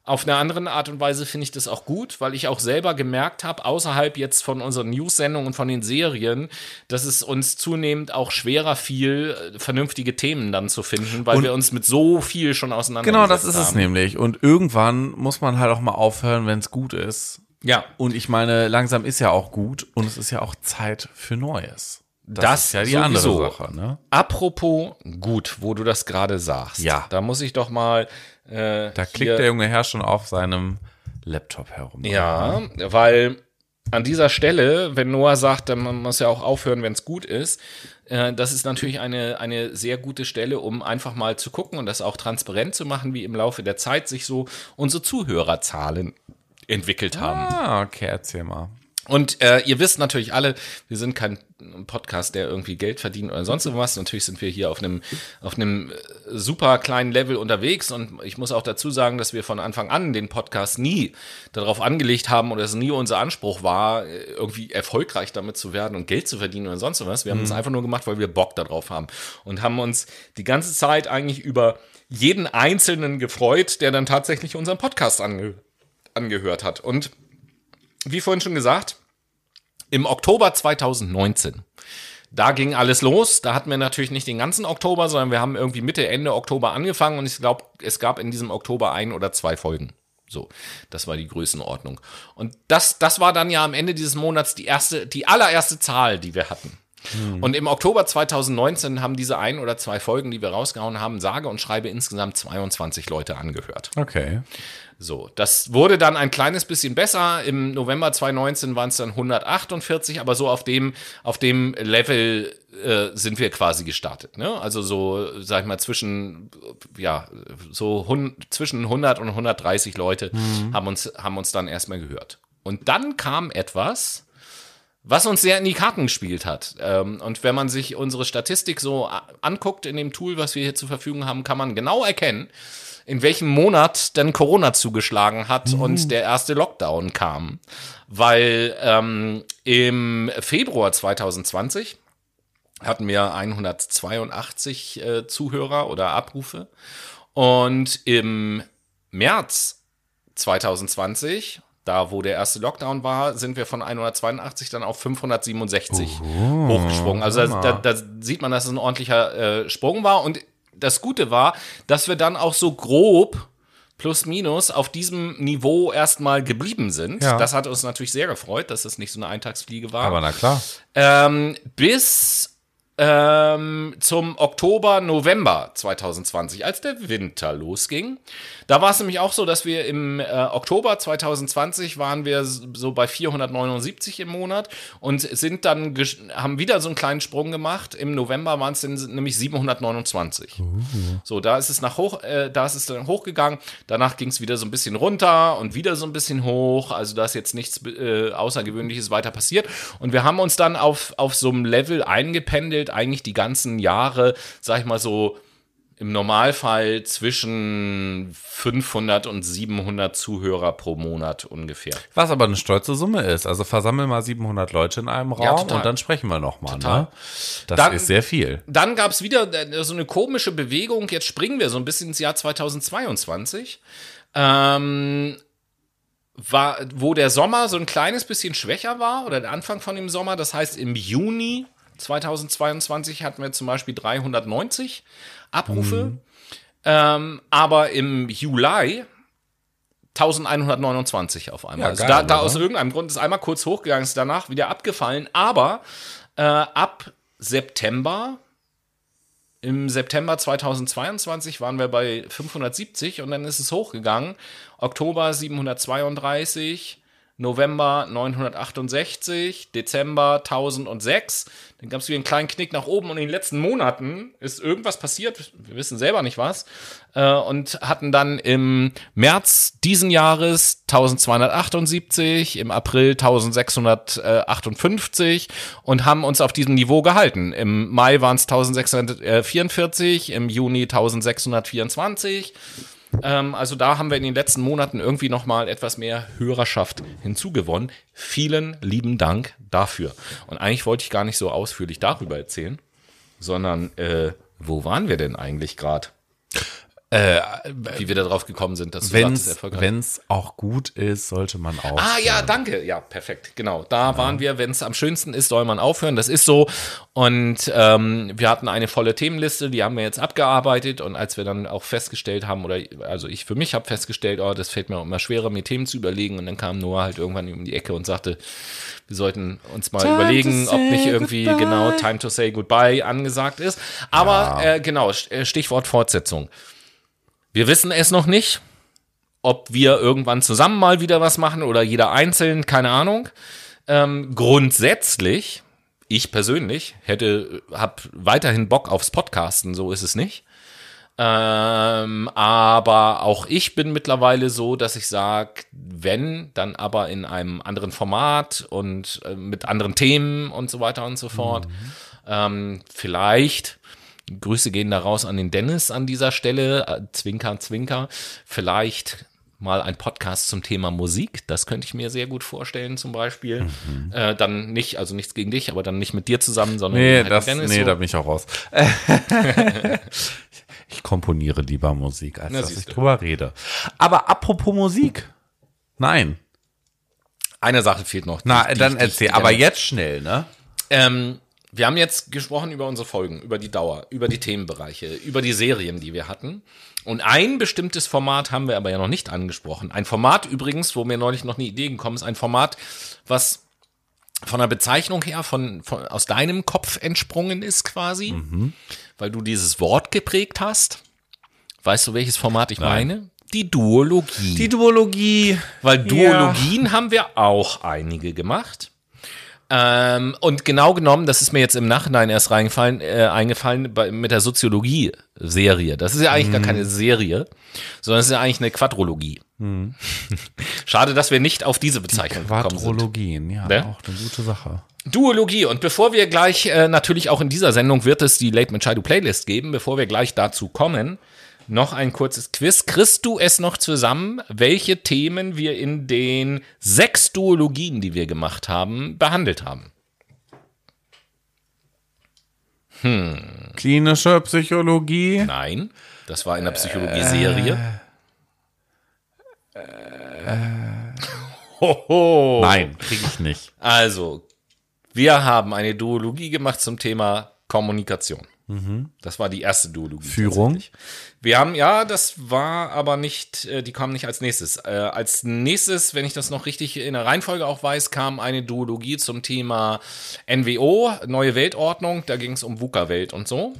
Auf eine andere Art und Weise finde ich das auch gut, weil ich auch selber gemerkt habe, außerhalb jetzt von unseren News-Sendungen und von den Serien, dass es uns zunehmend auch schwerer fiel, äh, vernünftige Themen dann zu finden, weil Und- wir uns mit so viel schon auseinandergesetzt Genau, das ist es haben. nämlich. Und irgendwann muss man halt auch mal aufhören, wenn es gut ist. Ja, Und ich meine, langsam ist ja auch gut und es ist ja auch Zeit für Neues. Das ist ja die sowieso. andere Sache, ne? apropos gut, wo du das gerade sagst. Ja. Da muss ich doch mal äh, Da klickt der junge Herr schon auf seinem Laptop herum. Ja, weil an dieser Stelle, wenn Noah sagt, dann man muss ja auch aufhören, wenn es gut ist, äh, das ist natürlich eine, eine sehr gute Stelle, um einfach mal zu gucken und das auch transparent zu machen, wie im Laufe der Zeit sich so unsere Zuhörerzahlen entwickelt haben. Ah, okay, erzähl mal. Und äh, ihr wisst natürlich alle, wir sind kein Podcast, der irgendwie Geld verdient oder sonst was. Natürlich sind wir hier auf einem auf einem äh, super kleinen Level unterwegs und ich muss auch dazu sagen, dass wir von Anfang an den Podcast nie darauf angelegt haben oder es nie unser Anspruch war, äh, irgendwie erfolgreich damit zu werden und Geld zu verdienen oder sonst was. Wir haben es einfach nur gemacht, weil wir Bock darauf haben und haben uns die ganze Zeit eigentlich über jeden Einzelnen gefreut, der dann tatsächlich unseren Podcast ange angehört hat. Und wie vorhin schon gesagt, im Oktober 2019, da ging alles los. Da hatten wir natürlich nicht den ganzen Oktober, sondern wir haben irgendwie Mitte, Ende Oktober angefangen und ich glaube, es gab in diesem Oktober ein oder zwei Folgen. So, das war die Größenordnung. Und das, das war dann ja am Ende dieses Monats die erste, die allererste Zahl, die wir hatten. Hm. Und im Oktober 2019 haben diese ein oder zwei Folgen, die wir rausgehauen haben, sage und schreibe insgesamt 22 Leute angehört. Okay. So, das wurde dann ein kleines bisschen besser. Im November 2019 waren es dann 148, aber so auf dem, auf dem Level äh, sind wir quasi gestartet. Ne? Also so, sag ich mal, zwischen, ja, so hun, zwischen 100 und 130 Leute mhm. haben, uns, haben uns dann erstmal gehört. Und dann kam etwas, was uns sehr in die Karten gespielt hat. Ähm, und wenn man sich unsere Statistik so anguckt in dem Tool, was wir hier zur Verfügung haben, kann man genau erkennen, in welchem Monat denn Corona zugeschlagen hat mhm. und der erste Lockdown kam. Weil ähm, im Februar 2020 hatten wir 182 äh, Zuhörer oder Abrufe. Und im März 2020 da wo der erste Lockdown war, sind wir von 182 dann auf 567 oh, hochgesprungen. Also da, da, da, sieht man, dass es ein ordentlicher äh, Sprung war. Und das Gute war, dass wir dann auch so grob plus minus auf diesem Niveau erstmal geblieben sind. Ja. Das hat uns natürlich sehr gefreut, dass es nicht so eine Eintagsfliege war. Aber na klar. Ähm, bis ähm, zum Oktober, November 2020, als der Winter losging. Da war es nämlich auch so, dass wir im äh, Oktober 2020 waren wir so bei 479 im Monat und sind dann haben wieder so einen kleinen Sprung gemacht. Im November waren es nämlich 729. Uh. So, da ist es nach hoch, äh, da ist es dann hochgegangen. Danach ging es wieder so ein bisschen runter und wieder so ein bisschen hoch. Also da ist jetzt nichts äh, Außergewöhnliches weiter passiert. Und wir haben uns dann auf, auf so einem Level eingependelt eigentlich die ganzen Jahre, sag ich mal so, im Normalfall zwischen 500 und 700 Zuhörer pro Monat ungefähr. Was aber eine stolze Summe ist. Also versammel mal 700 Leute in einem Raum ja, und dann sprechen wir nochmal. Ne? Das dann, ist sehr viel. Dann gab es wieder äh, so eine komische Bewegung. Jetzt springen wir so ein bisschen ins Jahr 2022. Ähm, war, wo der Sommer so ein kleines bisschen schwächer war oder der Anfang von dem Sommer. Das heißt, im Juni 2022 hatten wir zum Beispiel 390 Abrufe. Mhm. Ähm, aber im Juli 1129 auf einmal. Ja, also da, da aus irgendeinem Grund ist einmal kurz hochgegangen, ist danach wieder abgefallen. Aber äh, ab September, im September 2022 waren wir bei 570 und dann ist es hochgegangen. Oktober 732, November 968, Dezember 1006. Dann gab es wieder einen kleinen Knick nach oben und in den letzten Monaten ist irgendwas passiert, wir wissen selber nicht was, äh, und hatten dann im März diesen Jahres 1278, im April 1658 und haben uns auf diesem Niveau gehalten. Im Mai waren es 1644, im Juni 1624. Ähm, also da haben wir in den letzten Monaten irgendwie noch mal etwas mehr Hörerschaft hinzugewonnen. Vielen lieben Dank dafür. Und eigentlich wollte ich gar nicht so ausführlich darüber erzählen, sondern äh, wo waren wir denn eigentlich gerade? Äh, wie wir darauf gekommen sind, dass du Wenn es auch gut ist, sollte man auch. Ah ja, danke. Ja, perfekt. Genau. Da ja. waren wir. Wenn es am schönsten ist, soll man aufhören. Das ist so. Und ähm, wir hatten eine volle Themenliste, die haben wir jetzt abgearbeitet. Und als wir dann auch festgestellt haben, oder also ich für mich habe festgestellt, oh, das fällt mir auch immer schwerer, mir Themen zu überlegen. Und dann kam Noah halt irgendwann um die Ecke und sagte, wir sollten uns mal time überlegen, ob nicht irgendwie goodbye. genau Time to say goodbye angesagt ist. Aber ja. äh, genau, äh, Stichwort Fortsetzung. Wir wissen es noch nicht, ob wir irgendwann zusammen mal wieder was machen oder jeder einzeln, keine Ahnung. Ähm, grundsätzlich, ich persönlich hätte, hab weiterhin Bock aufs Podcasten, so ist es nicht. Ähm, aber auch ich bin mittlerweile so, dass ich sage, wenn, dann aber in einem anderen Format und äh, mit anderen Themen und so weiter und so fort. Mhm. Ähm, vielleicht Grüße gehen da raus an den Dennis an dieser Stelle. Äh, zwinker, zwinker. Vielleicht mal ein Podcast zum Thema Musik. Das könnte ich mir sehr gut vorstellen, zum Beispiel. Mhm. Äh, dann nicht, also nichts gegen dich, aber dann nicht mit dir zusammen, sondern nee, halt das, Dennis. Nee, so. da bin ich auch raus. ich komponiere lieber Musik, als Na, dass ich du. drüber rede. Aber apropos Musik. Nein. Eine Sache fehlt noch. Die, Na, die, dann die, erzähl, aber jetzt schnell, ne? Ähm, wir haben jetzt gesprochen über unsere Folgen, über die Dauer, über die Themenbereiche, über die Serien, die wir hatten. Und ein bestimmtes Format haben wir aber ja noch nicht angesprochen. Ein Format übrigens, wo mir neulich noch eine Idee gekommen ist, ein Format, was von der Bezeichnung her von, von aus deinem Kopf entsprungen ist quasi, weil du dieses Wort geprägt hast. Weißt du, welches Format ich Nein. meine? Die Duologie. Die Duologie. Weil Duologien haben wir auch einige gemacht. Ähm, und genau genommen, das ist mir jetzt im Nachhinein erst reingefallen, äh, eingefallen bei, mit der Soziologie-Serie. Das ist ja eigentlich gar keine Serie, sondern es ist ja eigentlich eine Quadrologie. Schade, dass wir nicht auf diese Bezeichnung gekommen sind. Quadrologien, ja, Ne? auch eine gute Sache. Duologie. Und bevor wir gleich, äh, natürlich auch in dieser Sendung wird es die Late Machado Playlist geben, bevor wir gleich dazu kommen, noch ein kurzes Quiz. Kriegst du es noch zusammen, welche Themen wir in den sechs Duologien, die wir gemacht haben, behandelt haben? Klinische Psychologie. Nein, das war in der Psychologie-Serie. Hoho. Nein, kriege ich nicht. Also, wir haben eine Duologie gemacht zum Thema Kommunikation. Das war die erste Duologie. Führung. Wir haben, ja, das war aber nicht, äh, die kam nicht als nächstes. Äh, als nächstes, wenn ich das noch richtig in der Reihenfolge auch weiß, kam eine Duologie zum Thema NWO, Neue Weltordnung. Da ging es um VUCA-Welt und so.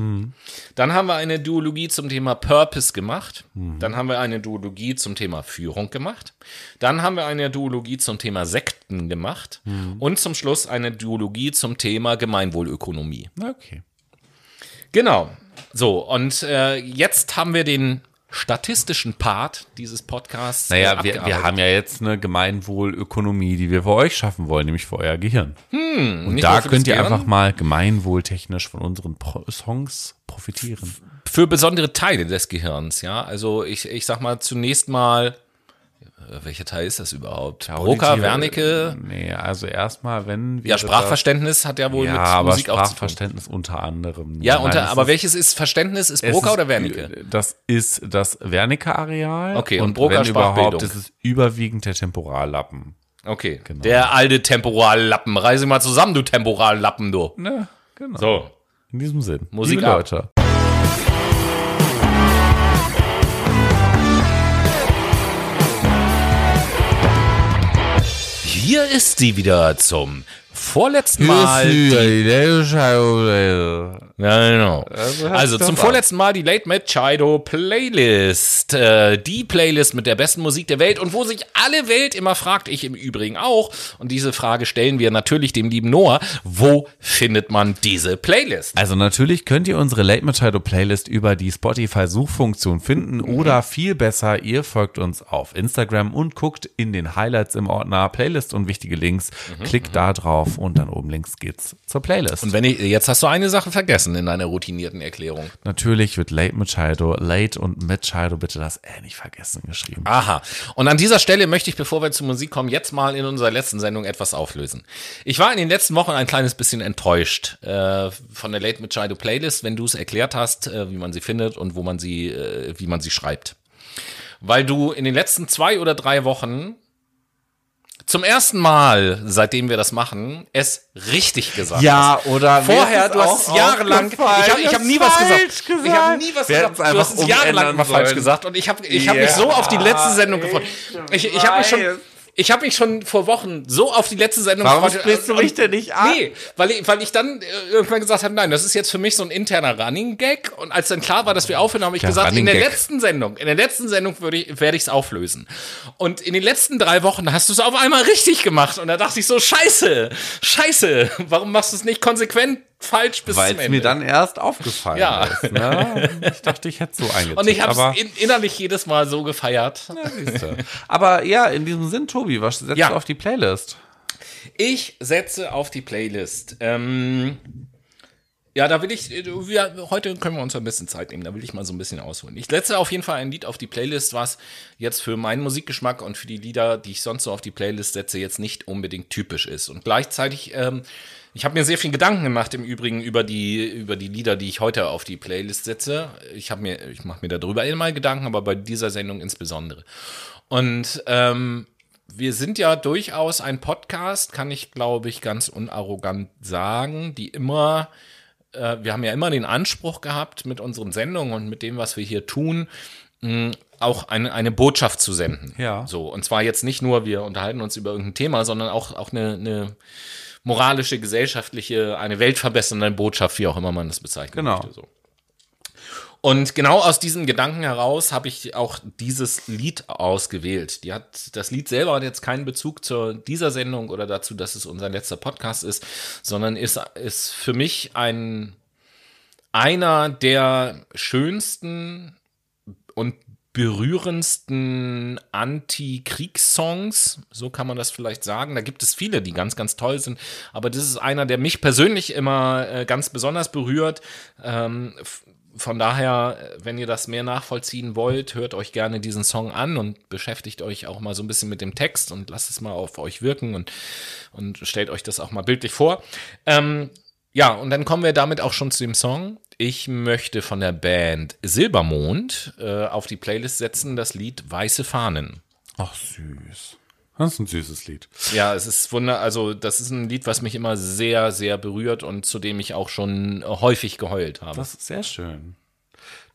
Dann haben wir eine Duologie zum Thema Purpose gemacht. Dann haben wir eine Duologie zum Thema Führung gemacht. Dann haben wir eine Duologie zum Thema Sekten gemacht. Und zum Schluss eine Duologie zum Thema Gemeinwohlökonomie. Okay. Genau. So, und äh, jetzt haben wir den statistischen Part dieses Podcasts. äh, Naja, wir, wir haben ja jetzt eine Gemeinwohlökonomie, die wir für euch schaffen wollen, nämlich für euer Gehirn. Und nicht da könnt ihr Gehirn. einfach mal gemeinwohltechnisch von unseren Pro Songs profitieren. für besondere Teile des Gehirns, ja. Also ich, ich sag mal zunächst mal, welcher Teil ist das überhaupt? Broca, Auditive- Wernicke. Nee, also erstmal, wenn wir Ja, Sprachverständnis hat ja wohl Ja, mit aber Musik auch zu tun. Sprachverständnis unter anderem. Ja, Nein, unter, aber ist- welches ist Verständnis? Ist Broca ist- oder Wernicke? Das ist das Wernicke-Areal. Okay, und und Broca wenn überhaupt, Sprachbildung. ist es überwiegend der Temporallappen. Okay. Genau. Der alte Temporallappen. Reise mal zusammen, du Temporallappen, du. Ne, genau. So. In diesem Sinn. Musik Liebe. Leute. Hier ist sie wieder zum vorletzten Mal. Die, ja, genau. Also, Also zum vorletzten Mal die Late Machado Playlist. Äh, die Playlist mit der besten Musik der Welt und wo sich alle Welt immer fragt, ich im Übrigen auch. Und diese Frage stellen wir natürlich dem lieben Noah. Wo findet man diese Playlist? Also natürlich könnt ihr unsere Late Machado Playlist über die Spotify Suchfunktion finden oder viel besser, ihr folgt uns auf Instagram und guckt in den Highlights im Ordner Playlist und wichtige Links. Klickt da drauf und dann oben links geht's zur Playlist. Und wenn ich, jetzt hast du eine Sache vergessen in deiner routinierten Erklärung. natürlich wird Late Machado, Late und Machado bitte das äh nicht vergessen geschrieben. Aha. Und an dieser Stelle möchte ich, bevor wir zur Musik kommen, jetzt mal in unserer letzten Sendung etwas auflösen. Ich war in den letzten Wochen ein kleines bisschen enttäuscht äh, von der Late Machado Playlist, wenn du es erklärt hast, äh, wie man sie findet und wo man sie, äh, wie man sie schreibt. Weil du in den letzten zwei oder drei Wochen zum ersten Mal, seitdem wir das machen, es richtig gesagt hast. oder Vorher, du hast es jahrelang, ich habe ich hab nie was gesagt. Ich habe nie was Wir gesagt. Du hast es jahrelang mal falsch gesagt und ich habe ich hab mich so auf die letzte Sendung gefreut. Ich, ich habe mich schon. Ich habe mich schon vor Wochen so auf die letzte Sendung Warum sprichst du mich denn nicht an? Nee, weil ich, weil ich dann äh, irgendwann gesagt habe, nein, das ist jetzt für mich so ein interner Running Gag und als dann klar war, dass wir aufhören, habe ich Ja, gesagt, in Running der Gag. letzten Sendung, in der letzten Sendung würde ich, werde ich es auflösen. Und in den letzten drei Wochen hast du es auf einmal richtig gemacht und da dachte ich so, scheiße, scheiße, warum machst du es nicht konsequent falsch bis Weil es mir dann erst aufgefallen Ja. ist. Ne? Ich dachte, ich hätte so eingetippt. und ich habe es in, innerlich jedes Mal so gefeiert. siehste. aber ja, in diesem Sinn, Tobi, was setzt Ja. du auf die Playlist? Ich setze auf die Playlist. Ähm, ja, da will ich, äh, wir, heute können wir uns ein bisschen Zeit nehmen, da will ich mal so ein bisschen ausholen. Ich setze auf jeden Fall ein Lied auf die Playlist, was jetzt für meinen Musikgeschmack und für die Lieder, die ich sonst so auf die Playlist setze, jetzt nicht unbedingt typisch ist. Und gleichzeitig, ähm, ich habe mir sehr viel Gedanken gemacht im Übrigen über die, über die Lieder, die ich heute auf die Playlist setze. Ich mir, ich mache mir darüber immer Gedanken, aber bei dieser Sendung insbesondere. Und ähm, wir sind ja durchaus ein Podcast, kann ich, glaube ich, ganz unarrogant sagen, die immer, äh, wir haben ja immer den Anspruch gehabt, mit unseren Sendungen und mit dem, was wir hier tun, mh, auch eine, eine Botschaft zu senden. Ja. So, und zwar jetzt nicht nur, wir unterhalten uns über irgendein Thema, sondern auch, auch eine, eine moralische, gesellschaftliche, eine weltverbessernde Botschaft, wie auch immer man das bezeichnen Genau. möchte. So. Und genau aus diesem Gedanken heraus habe ich auch dieses Lied ausgewählt. Die hat, das Lied selber hat jetzt keinen Bezug zu dieser Sendung oder dazu, dass es unser letzter Podcast ist, sondern ist, ist für mich ein, einer der schönsten und berührendsten Anti-Kriegssongs, so kann man das vielleicht sagen. Da gibt es viele, die ganz, ganz toll sind, aber das ist einer, der mich persönlich immer äh, ganz besonders berührt. Ähm, von daher, wenn ihr das mehr nachvollziehen wollt, hört euch gerne diesen Song an und beschäftigt euch auch mal so ein bisschen mit dem Text und lasst es mal auf euch wirken und, und stellt euch das auch mal bildlich vor. Ähm, ja, und dann kommen wir damit auch schon zu dem Song. Ich möchte von der Band Silbermond äh, auf die Playlist setzen das Lied Weiße Fahnen. Ach, süß. Das ist ein süßes Lied. Ja, es ist wunder, also das ist ein Lied, was mich immer sehr, sehr berührt und zu dem ich auch schon häufig geheult habe. Das ist sehr schön.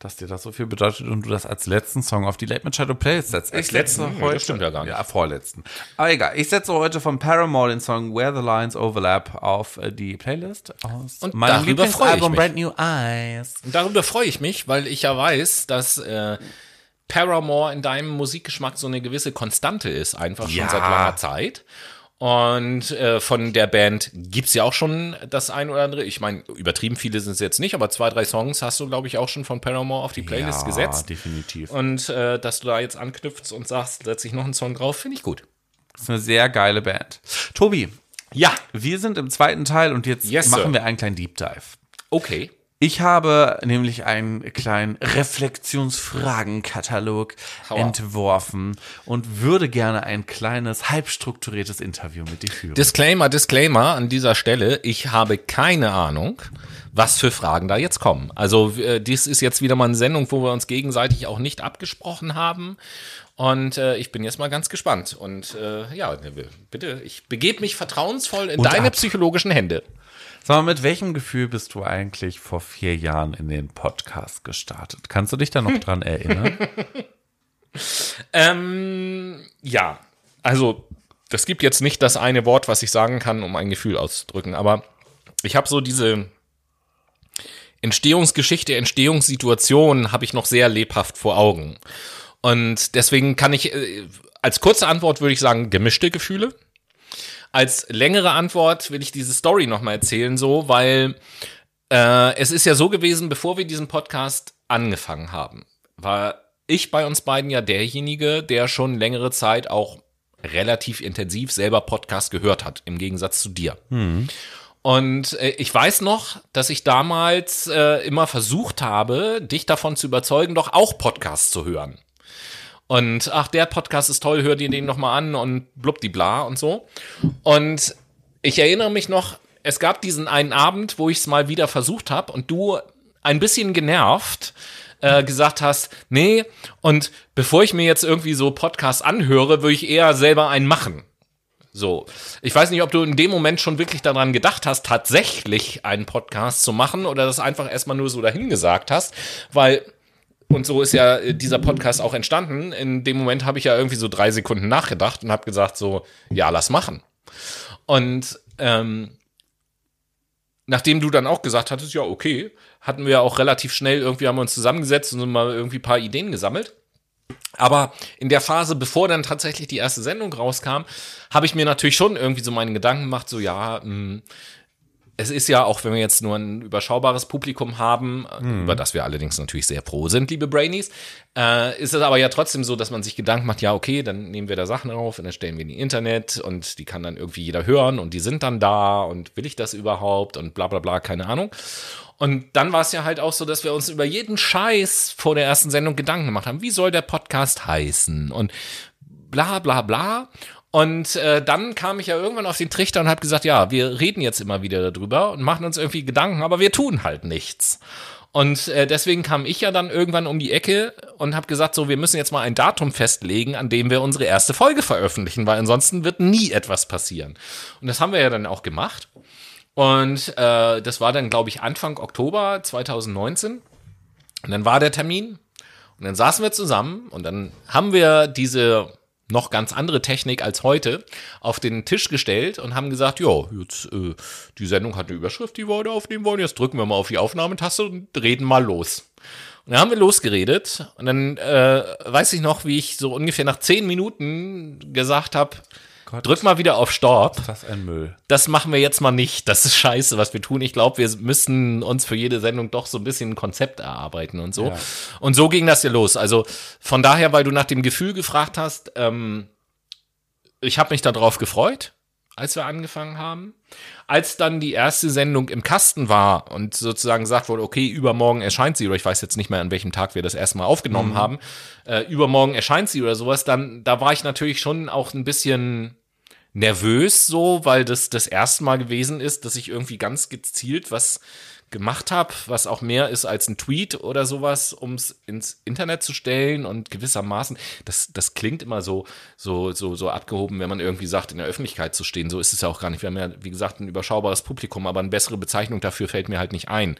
Dass dir das so viel bedeutet und du das als letzten Song auf die Late Machado Playlist setzt. Ich letzten? setze Nee, das stimmt ja gar nicht. Ja, vorletzten. Aber egal. Ich setze heute von Paramore den Song Where the Lines Overlap auf äh, die Playlist aus Und meinem darüber freue ich Lieblingsalbum mich. Brand New Eyes. Und darüber freue ich mich, weil ich ja weiß, dass äh, Paramore in deinem Musikgeschmack so eine gewisse Konstante ist, einfach schon Ja. seit langer Zeit. Und äh, von der Band gibt's ja auch schon das ein oder andere. Ich meine, übertrieben viele sind es jetzt nicht, aber zwei, drei Songs hast du, glaube ich, auch schon von Paramore auf die Playlist ja, gesetzt. definitiv. Und äh, dass du da jetzt anknüpfst und sagst, setz ich noch einen Song drauf, finde ich gut. Das ist eine sehr geile Band. Tobi, Ja, wir sind im zweiten Teil und jetzt Yes, machen sir. wir einen kleinen Deep Dive. okay. Ich habe nämlich einen kleinen Reflexionsfragenkatalog entworfen und würde gerne ein kleines, halb strukturiertes Interview mit dir führen. Disclaimer, Disclaimer an dieser Stelle. Ich habe keine Ahnung, was für Fragen da jetzt kommen. Also äh, dies ist jetzt wieder mal eine Sendung, wo wir uns gegenseitig auch nicht abgesprochen haben. Und äh, ich bin jetzt mal ganz gespannt. Und äh, ja, bitte, ich begebe mich vertrauensvoll in Und deine ab. psychologischen Hände. Sag mal, mit welchem Gefühl bist du eigentlich vor vier Jahren in den Podcast gestartet? Kannst du dich da noch dran erinnern? Ähm, ja, also das gibt jetzt nicht das eine Wort, was ich sagen kann, um ein Gefühl auszudrücken, aber ich habe so diese Entstehungsgeschichte, Entstehungssituation habe ich noch sehr lebhaft vor Augen. Und deswegen kann ich, äh, als kurze Antwort würde ich sagen, gemischte Gefühle. Als längere Antwort will ich diese Story nochmal erzählen, so, weil äh, es ist ja so gewesen, bevor wir diesen Podcast angefangen haben, war ich bei uns beiden ja derjenige, der schon längere Zeit auch relativ intensiv selber Podcast gehört hat, im Gegensatz zu dir. Und äh, ich weiß noch, dass ich damals äh, immer versucht habe, dich davon zu überzeugen, doch auch Podcasts zu hören. Und ach, der Podcast ist toll, hör dir den noch mal an und blubdibla und so. Und ich erinnere mich noch, es gab diesen einen Abend, wo ich es mal wieder versucht habe und du ein bisschen genervt äh, gesagt hast, nee, und bevor ich mir jetzt irgendwie so Podcasts anhöre, würde ich eher selber einen machen. So, ich weiß nicht, ob du in dem Moment schon wirklich daran gedacht hast, tatsächlich einen Podcast zu machen oder das einfach erstmal nur so dahingesagt hast, weil und so ist ja äh, dieser Podcast auch entstanden. In dem Moment habe ich ja irgendwie so drei Sekunden nachgedacht und habe gesagt so, ja, lass machen. Und ähm, nachdem du dann auch gesagt hattest, ja, okay, hatten wir auch relativ schnell irgendwie haben wir uns zusammengesetzt und mal irgendwie ein paar Ideen gesammelt. Aber in der Phase, bevor dann tatsächlich die erste Sendung rauskam, habe ich mir natürlich schon irgendwie so meine Gedanken gemacht, so ja, mh, es ist ja, auch wenn wir jetzt nur ein überschaubares Publikum haben, über das wir allerdings natürlich sehr froh sind, liebe Brainies, äh, ist es aber ja trotzdem so, dass man sich Gedanken macht, ja, okay, dann nehmen wir da Sachen auf und dann stellen wir die Internet und die kann dann irgendwie jeder hören und die sind dann da und will ich das überhaupt und bla bla bla, keine Ahnung. Und dann war es ja halt auch so, dass wir uns über jeden Scheiß vor der ersten Sendung Gedanken gemacht haben. Wie soll der Podcast heißen? Und bla bla bla. Und äh, dann kam ich ja irgendwann auf den Trichter und habe gesagt, ja, wir reden jetzt immer wieder darüber und machen uns irgendwie Gedanken, aber wir tun halt nichts. Und äh, deswegen kam ich ja dann irgendwann um die Ecke und habe gesagt, so, wir müssen jetzt mal ein Datum festlegen, an dem wir unsere erste Folge veröffentlichen, weil ansonsten wird nie etwas passieren. Und das haben wir ja dann auch gemacht. Und äh, das war dann, glaube ich, Anfang Oktober 2019. Und dann war der Termin. Und dann saßen wir zusammen und dann haben wir diese noch ganz andere Technik als heute auf den Tisch gestellt und haben gesagt, ja, jetzt äh, die Sendung hat eine Überschrift, die wir heute aufnehmen wollen. Jetzt drücken wir mal auf die Aufnahmetaste und reden mal los. Und dann haben wir losgeredet und dann äh, weiß ich noch, wie ich so ungefähr nach zehn Minuten gesagt habe, Gott. drück mal wieder auf Stopp. Das ist ein Müll. Das machen wir jetzt mal nicht. Das ist scheiße, was wir tun. Ich glaube, wir müssen uns für jede Sendung doch so ein bisschen ein Konzept erarbeiten und so. Ja. Und so ging das ja los. Also von daher, weil du nach dem Gefühl gefragt hast, ähm, ich habe mich darauf gefreut, als wir angefangen haben. Als dann die erste Sendung im Kasten war und sozusagen gesagt wurde, okay, übermorgen erscheint sie, oder ich weiß jetzt nicht mehr, an welchem Tag wir das erste Mal aufgenommen haben, äh, übermorgen erscheint sie oder sowas, dann, da war ich natürlich schon auch ein bisschen nervös so, weil das das erste Mal gewesen ist, dass ich irgendwie ganz gezielt was gemacht habe, was auch mehr ist als ein Tweet oder sowas, um es ins Internet zu stellen und gewissermaßen, das, das klingt immer so, so, so, so abgehoben, wenn man irgendwie sagt, in der Öffentlichkeit zu stehen. So ist es ja auch gar nicht. Wir haben ja, wie gesagt, ein überschaubares Publikum, aber eine bessere Bezeichnung dafür fällt mir halt nicht ein.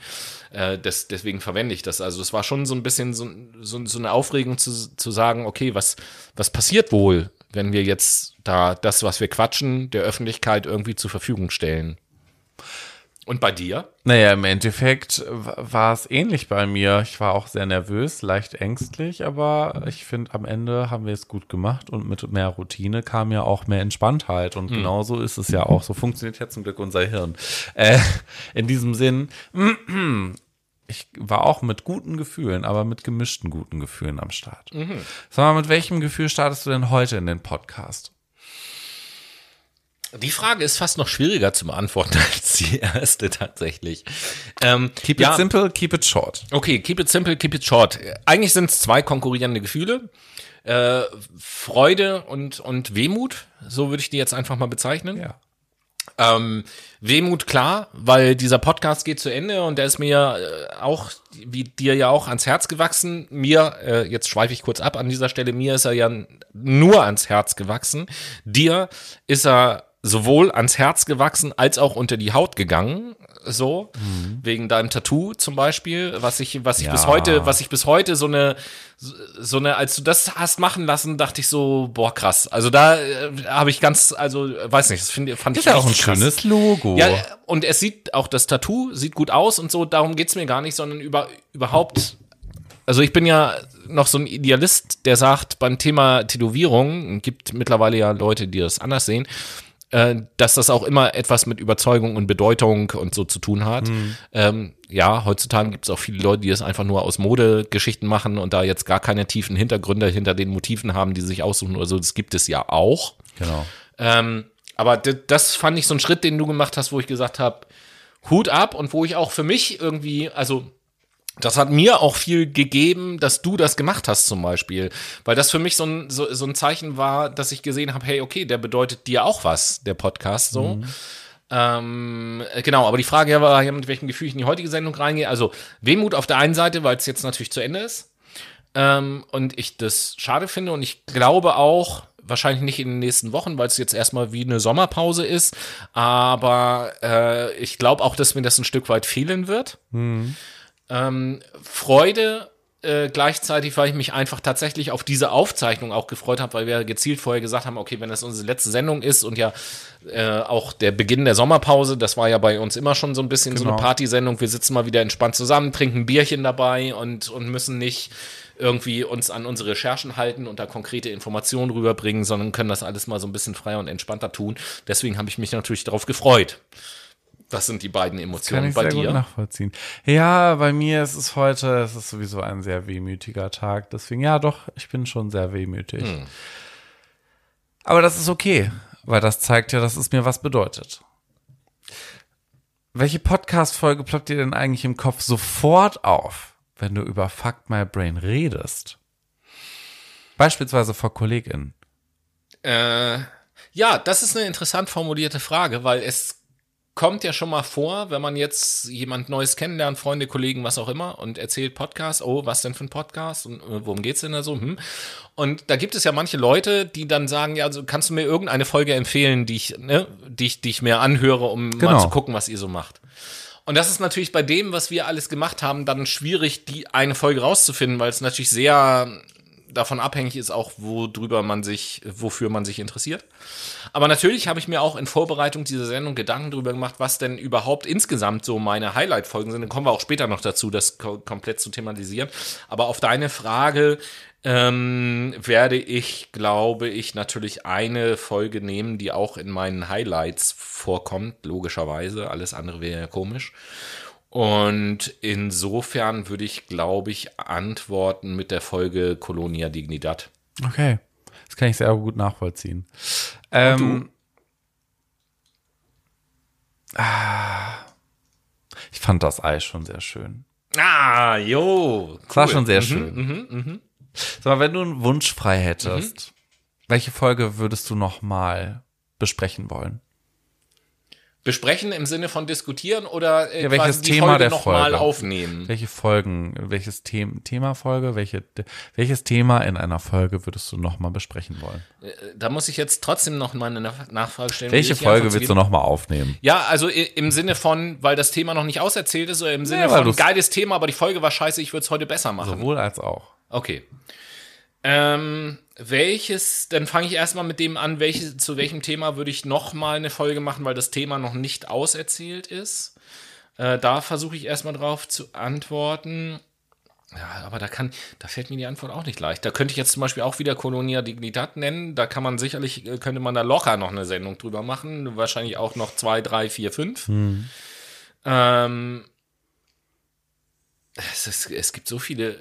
Äh, das, deswegen verwende ich das. Also es war schon so ein bisschen so, so, so eine Aufregung zu, zu sagen, okay, was, was passiert wohl, wenn wir jetzt da das, was wir quatschen, der Öffentlichkeit irgendwie zur Verfügung stellen? Und bei dir? Naja, im Endeffekt war es ähnlich bei mir. Ich war auch sehr nervös, leicht ängstlich, aber ich finde, am Ende haben wir es gut gemacht und mit mehr Routine kam ja auch mehr Entspanntheit. Und genauso ist es ja auch. So funktioniert ja zum Glück unser Hirn. Äh, in diesem Sinn, ich war auch mit guten Gefühlen, aber mit gemischten guten Gefühlen am Start. Sag mal, mit welchem Gefühl startest du denn heute in den Podcast? Die Frage ist fast noch schwieriger zu beantworten als die erste tatsächlich. Ähm, Keep ja, it simple, keep it short. Okay, keep it simple, keep it short. Eigentlich sind es zwei konkurrierende Gefühle. Äh, Freude und, und Wehmut, so würde ich die jetzt einfach mal bezeichnen. Ja. Ähm, Wehmut, klar, weil dieser Podcast geht zu Ende und der ist mir äh, auch, wie dir ja auch, ans Herz gewachsen. Mir, äh, jetzt schweife ich kurz ab an dieser Stelle, mir ist er ja nur ans Herz gewachsen. Dir ist er sowohl ans Herz gewachsen als auch unter die Haut gegangen, so wegen deinem Tattoo zum Beispiel, was ich, was ich Ja. bis heute, was ich bis heute so eine, so eine, als du das hast machen lassen, dachte ich so, boah krass. Also da äh, habe ich ganz, also weiß nicht, das finde fand Ist ich ja auch ein krass. schönes Logo. Ja, und es sieht auch das Tattoo sieht gut aus und so, darum geht's mir gar nicht, sondern über, überhaupt. Also ich bin ja noch so ein Idealist, der sagt, beim Thema Tätowierung, gibt mittlerweile ja Leute, die das anders sehen, äh, dass das auch immer etwas mit Überzeugung und Bedeutung und so zu tun hat. Ähm, ja, heutzutage gibt es auch viele Leute, die das einfach nur aus Modegeschichten machen und da jetzt gar keine tiefen Hintergründe hinter den Motiven haben, die sie sich aussuchen oder so. Das gibt es ja auch. Genau. Ähm, aber das fand ich so ein Schritt, den du gemacht hast, wo ich gesagt habe, Hut ab und wo ich auch für mich irgendwie, also das hat mir auch viel gegeben, dass du das gemacht hast zum Beispiel, weil das für mich so ein, so, so ein Zeichen war, dass ich gesehen habe, hey, okay, der bedeutet dir auch was, der Podcast so. Ähm, äh, genau, aber die Frage war ja, mit welchem Gefühl ich in die heutige Sendung reingehe. Also Wehmut auf der einen Seite, weil es jetzt natürlich zu Ende ist. Ähm, und ich das schade finde und ich glaube auch, wahrscheinlich nicht in den nächsten Wochen, weil es jetzt erstmal wie eine Sommerpause ist, aber äh, ich glaube auch, dass mir das ein Stück weit fehlen wird. Ähm, Freude äh, gleichzeitig, weil ich mich einfach tatsächlich auf diese Aufzeichnung auch gefreut habe, weil wir gezielt vorher gesagt haben, okay, wenn das unsere letzte Sendung ist und ja äh, auch der Beginn der Sommerpause, das war ja bei uns immer schon so ein bisschen so eine Genau. Partysendung, wir sitzen mal wieder entspannt zusammen, trinken ein Bierchen dabei und, und müssen nicht irgendwie uns an unsere Recherchen halten und da konkrete Informationen rüberbringen, sondern können das alles mal so ein bisschen freier und entspannter tun. Deswegen habe ich mich natürlich darauf gefreut. Das sind die beiden Kann Emotionen ich bei sehr gut dir. nachvollziehen. Ja, bei mir ist es heute, es ist sowieso ein sehr wehmütiger Tag. Deswegen, ja, doch, ich bin schon sehr wehmütig. Hm. Aber das ist okay, weil das zeigt ja, dass es mir was bedeutet. Welche Podcast-Folge ploppt dir denn eigentlich im Kopf sofort auf, wenn du über Fuck My Brain redest? Beispielsweise vor KollegInnen. Äh, ja, das ist eine interessant formulierte Frage, weil es kommt ja schon mal vor, wenn man jetzt jemand Neues kennenlernt, Freunde, Kollegen, was auch immer, und erzählt Podcast, oh, was denn für ein Podcast und äh, worum geht's denn da so? Hm. Und da gibt es ja manche Leute, die dann sagen, ja, also kannst du mir irgendeine Folge empfehlen, die ich, ne, die ich, die ich mir anhöre, um Genau. mal zu gucken, was ihr so macht. Und das ist natürlich bei dem, was wir alles gemacht haben, dann schwierig, die eine Folge rauszufinden, weil es natürlich sehr davon abhängig ist, auch worüber man sich, wofür man sich interessiert. Aber natürlich habe ich mir auch in Vorbereitung dieser Sendung Gedanken darüber gemacht, was denn überhaupt insgesamt so meine Highlight-Folgen sind. Dann kommen wir auch später noch dazu, das ko komplett zu thematisieren. Aber auf deine Frage ähm, werde ich, glaube ich, natürlich eine Folge nehmen, die auch in meinen Highlights vorkommt, logischerweise. Alles andere wäre ja komisch. Und insofern würde ich, glaube ich, antworten mit der Folge Colonia Dignidad. Okay. Das kann ich sehr gut nachvollziehen. Ähm, ah, ich fand das Eis schon sehr schön. Ah, jo. Das war cool. schon sehr Mhm, schön. Sag mal, wenn du einen Wunsch frei hättest, welche Folge würdest du noch mal besprechen wollen? Besprechen im Sinne von diskutieren oder äh, Ja, welches quasi die Thema Folge der nochmal Folge? aufnehmen? Welche Folgen, welches The Thema Folge, welche, welches Thema in einer Folge würdest du noch mal besprechen wollen? Da muss ich jetzt trotzdem noch mal eine Nach- Nachfrage stellen. Welche Folge willst du geben? noch mal aufnehmen? Ja, also im Sinne von, weil das Thema noch nicht auserzählt ist, oder im Sinne weil von geiles Thema, aber die Folge war scheiße, ich würde es heute besser machen. Sowohl als auch. Okay. Ähm, welches, dann fange ich erstmal mit dem an, welches, zu welchem Thema würde ich noch mal eine Folge machen, weil das Thema noch nicht auserzählt ist. Äh, da versuche ich erstmal drauf zu antworten. Ja, aber da kann, da fällt mir die Antwort auch nicht leicht. Da könnte ich jetzt zum Beispiel auch wieder Colonia Dignidad nennen. Da kann man sicherlich, äh, könnte man da locker noch eine Sendung drüber machen. Wahrscheinlich auch noch zwei, drei, vier, fünf. Ähm, es, ist, es gibt so viele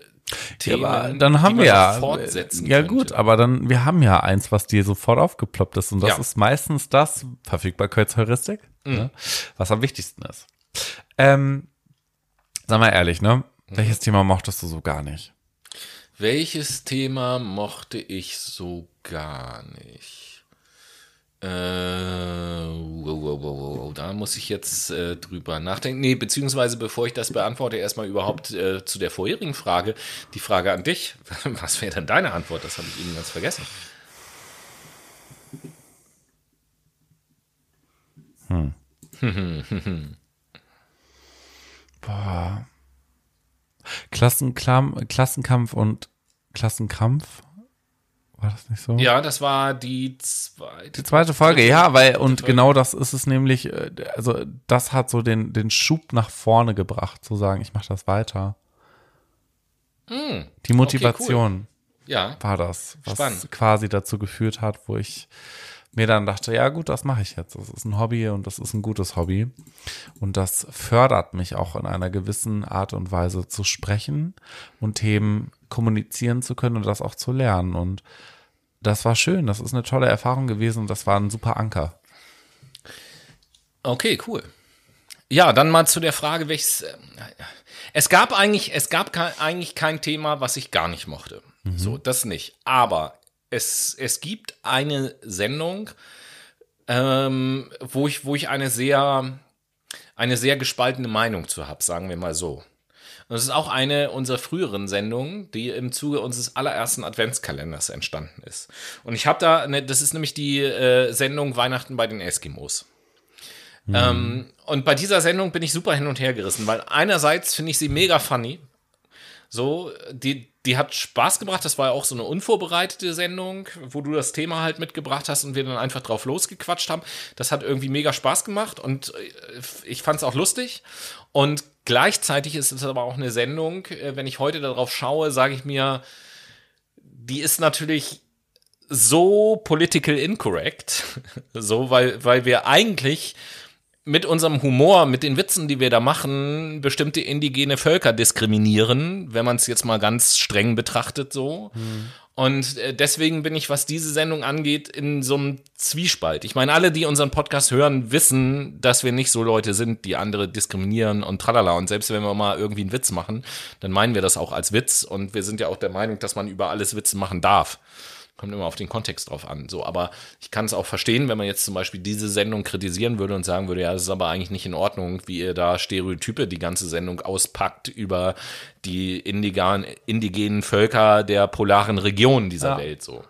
Themen, aber dann haben wir ja. fortsetzen Ja, könnte. gut, aber dann, wir haben ja eins, was dir sofort aufgeploppt ist. Und das Ja. Mhm. ist meistens das Verfügbarkeitsheuristik, ne, was am wichtigsten ist. Ähm, sag mal ehrlich, ne? Mhm. Welches Thema mochtest du so gar nicht? Welches Thema mochte ich so gar nicht? Äh, wow, wow, wow, wow, da muss ich jetzt äh, drüber nachdenken. Nee, beziehungsweise bevor ich das beantworte, erstmal überhaupt äh, zu der vorherigen Frage. Die Frage an dich. Was wäre denn deine Antwort? Das habe ich eben ganz vergessen. Klassenklam Klassenkampf und Klassenkampf? War das nicht so? Ja, das war die zweite. Die zweite Folge, ja, weil, und genau das ist es nämlich, äh, also das hat so den, den Schub nach vorne gebracht, zu sagen, ich mache das weiter. Die Motivation Ja, war das, was Spannend. quasi dazu geführt hat, wo ich mir dann dachte, ja gut, das mache ich jetzt. Das ist ein Hobby und das ist ein gutes Hobby. Und das fördert mich auch in einer gewissen Art und Weise zu sprechen und Themen kommunizieren zu können und das auch zu lernen. Und das war schön, das ist eine tolle Erfahrung gewesen und das war ein super Anker. Okay, cool. Ja, dann mal zu der Frage, welches. äh, Es gab eigentlich, es gab kein, eigentlich kein Thema, was ich gar nicht mochte. So, das nicht. Aber es, es gibt eine Sendung, ähm, wo ich, wo ich eine sehr, eine sehr gespaltene Meinung zu habe, sagen wir mal so. Und das ist auch eine unserer früheren Sendungen, die im Zuge unseres allerersten Adventskalenders entstanden ist. Und ich habe da, eine, das ist nämlich die äh, Sendung Weihnachten bei den Eskimos. Ähm, und bei dieser Sendung bin ich super hin und her gerissen, weil einerseits finde ich sie mega funny. So, die, die hat Spaß gebracht. Das war ja auch so eine unvorbereitete Sendung, wo du das Thema halt mitgebracht hast und wir dann einfach drauf losgequatscht haben. Das hat irgendwie mega Spaß gemacht und äh, ich fand es auch lustig. Und gleichzeitig ist es aber auch eine Sendung, äh, wenn ich heute darauf schaue, sage ich mir, die ist natürlich so political incorrect, so, weil, weil wir eigentlich mit unserem Humor, mit den Witzen, die wir da machen, bestimmte indigene Völker diskriminieren, wenn man es jetzt mal ganz streng betrachtet so. Und äh, deswegen bin ich, was diese Sendung angeht, in so einem Zwiespalt. Ich meine, alle, die unseren Podcast hören, wissen, dass wir nicht so Leute sind, die andere diskriminieren und tralala. Und selbst wenn wir mal irgendwie einen Witz machen, dann meinen wir das auch als Witz. Und wir sind ja auch der Meinung, dass man über alles Witze machen darf. Kommt immer auf den Kontext drauf an. So, aber ich kann es auch verstehen, wenn man jetzt zum Beispiel diese Sendung kritisieren würde und sagen würde, ja, das ist aber eigentlich nicht in Ordnung, wie ihr da Stereotype die ganze Sendung auspackt über die indigen, indigenen Völker der polaren Region dieser Ja. Welt. So.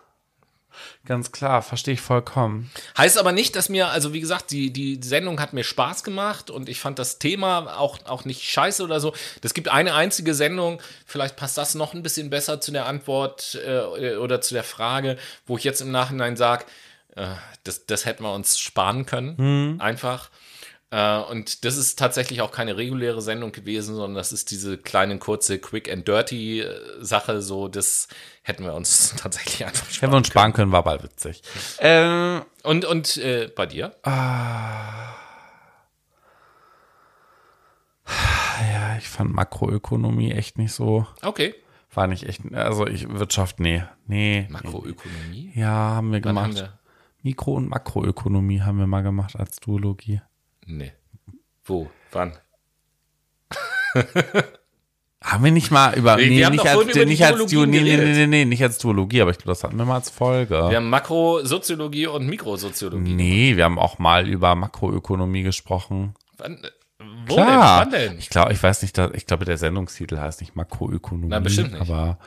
Ganz klar, verstehe ich vollkommen. Heißt aber nicht, dass mir, also wie gesagt, die, die Sendung hat mir Spaß gemacht und ich fand das Thema auch, auch nicht scheiße oder so. Es gibt eine einzige Sendung, vielleicht passt das noch ein bisschen besser zu der Antwort äh, oder zu der Frage, wo ich jetzt im Nachhinein sage, äh, das, das hätten wir uns sparen können. Einfach. Äh, und das ist tatsächlich auch keine reguläre Sendung gewesen, sondern das ist diese kleine, kurze, quick and dirty äh, Sache. So, das hätten wir uns tatsächlich einfach sparen Hätten wir uns sparen können, war aber witzig. Ähm, Und, und äh, bei dir? ja, ich fand Makroökonomie echt nicht so, Okay. war nicht echt, also ich, Wirtschaft, nee, nee. Makroökonomie? Ja, haben wir Wann gemacht. haben wir? Mikro- und Makroökonomie haben wir mal gemacht als Duologie. Nee. Wo? Wann? Haben wir nicht mal über, Wir- nee, wir haben nicht als, über nicht als nee, nee, nee, nee, nee, nicht als Duologie, aber ich glaube, das hatten wir mal als Folge. Wir haben Makrosoziologie und Mikrosoziologie. nee, wir haben auch mal über Makroökonomie gesprochen. Wann, wo Klar. denn? Wann denn? Ich glaube, ich weiß nicht, ich glaube, der Sendungstitel heißt nicht Makroökonomie. Na, bestimmt nicht. Aber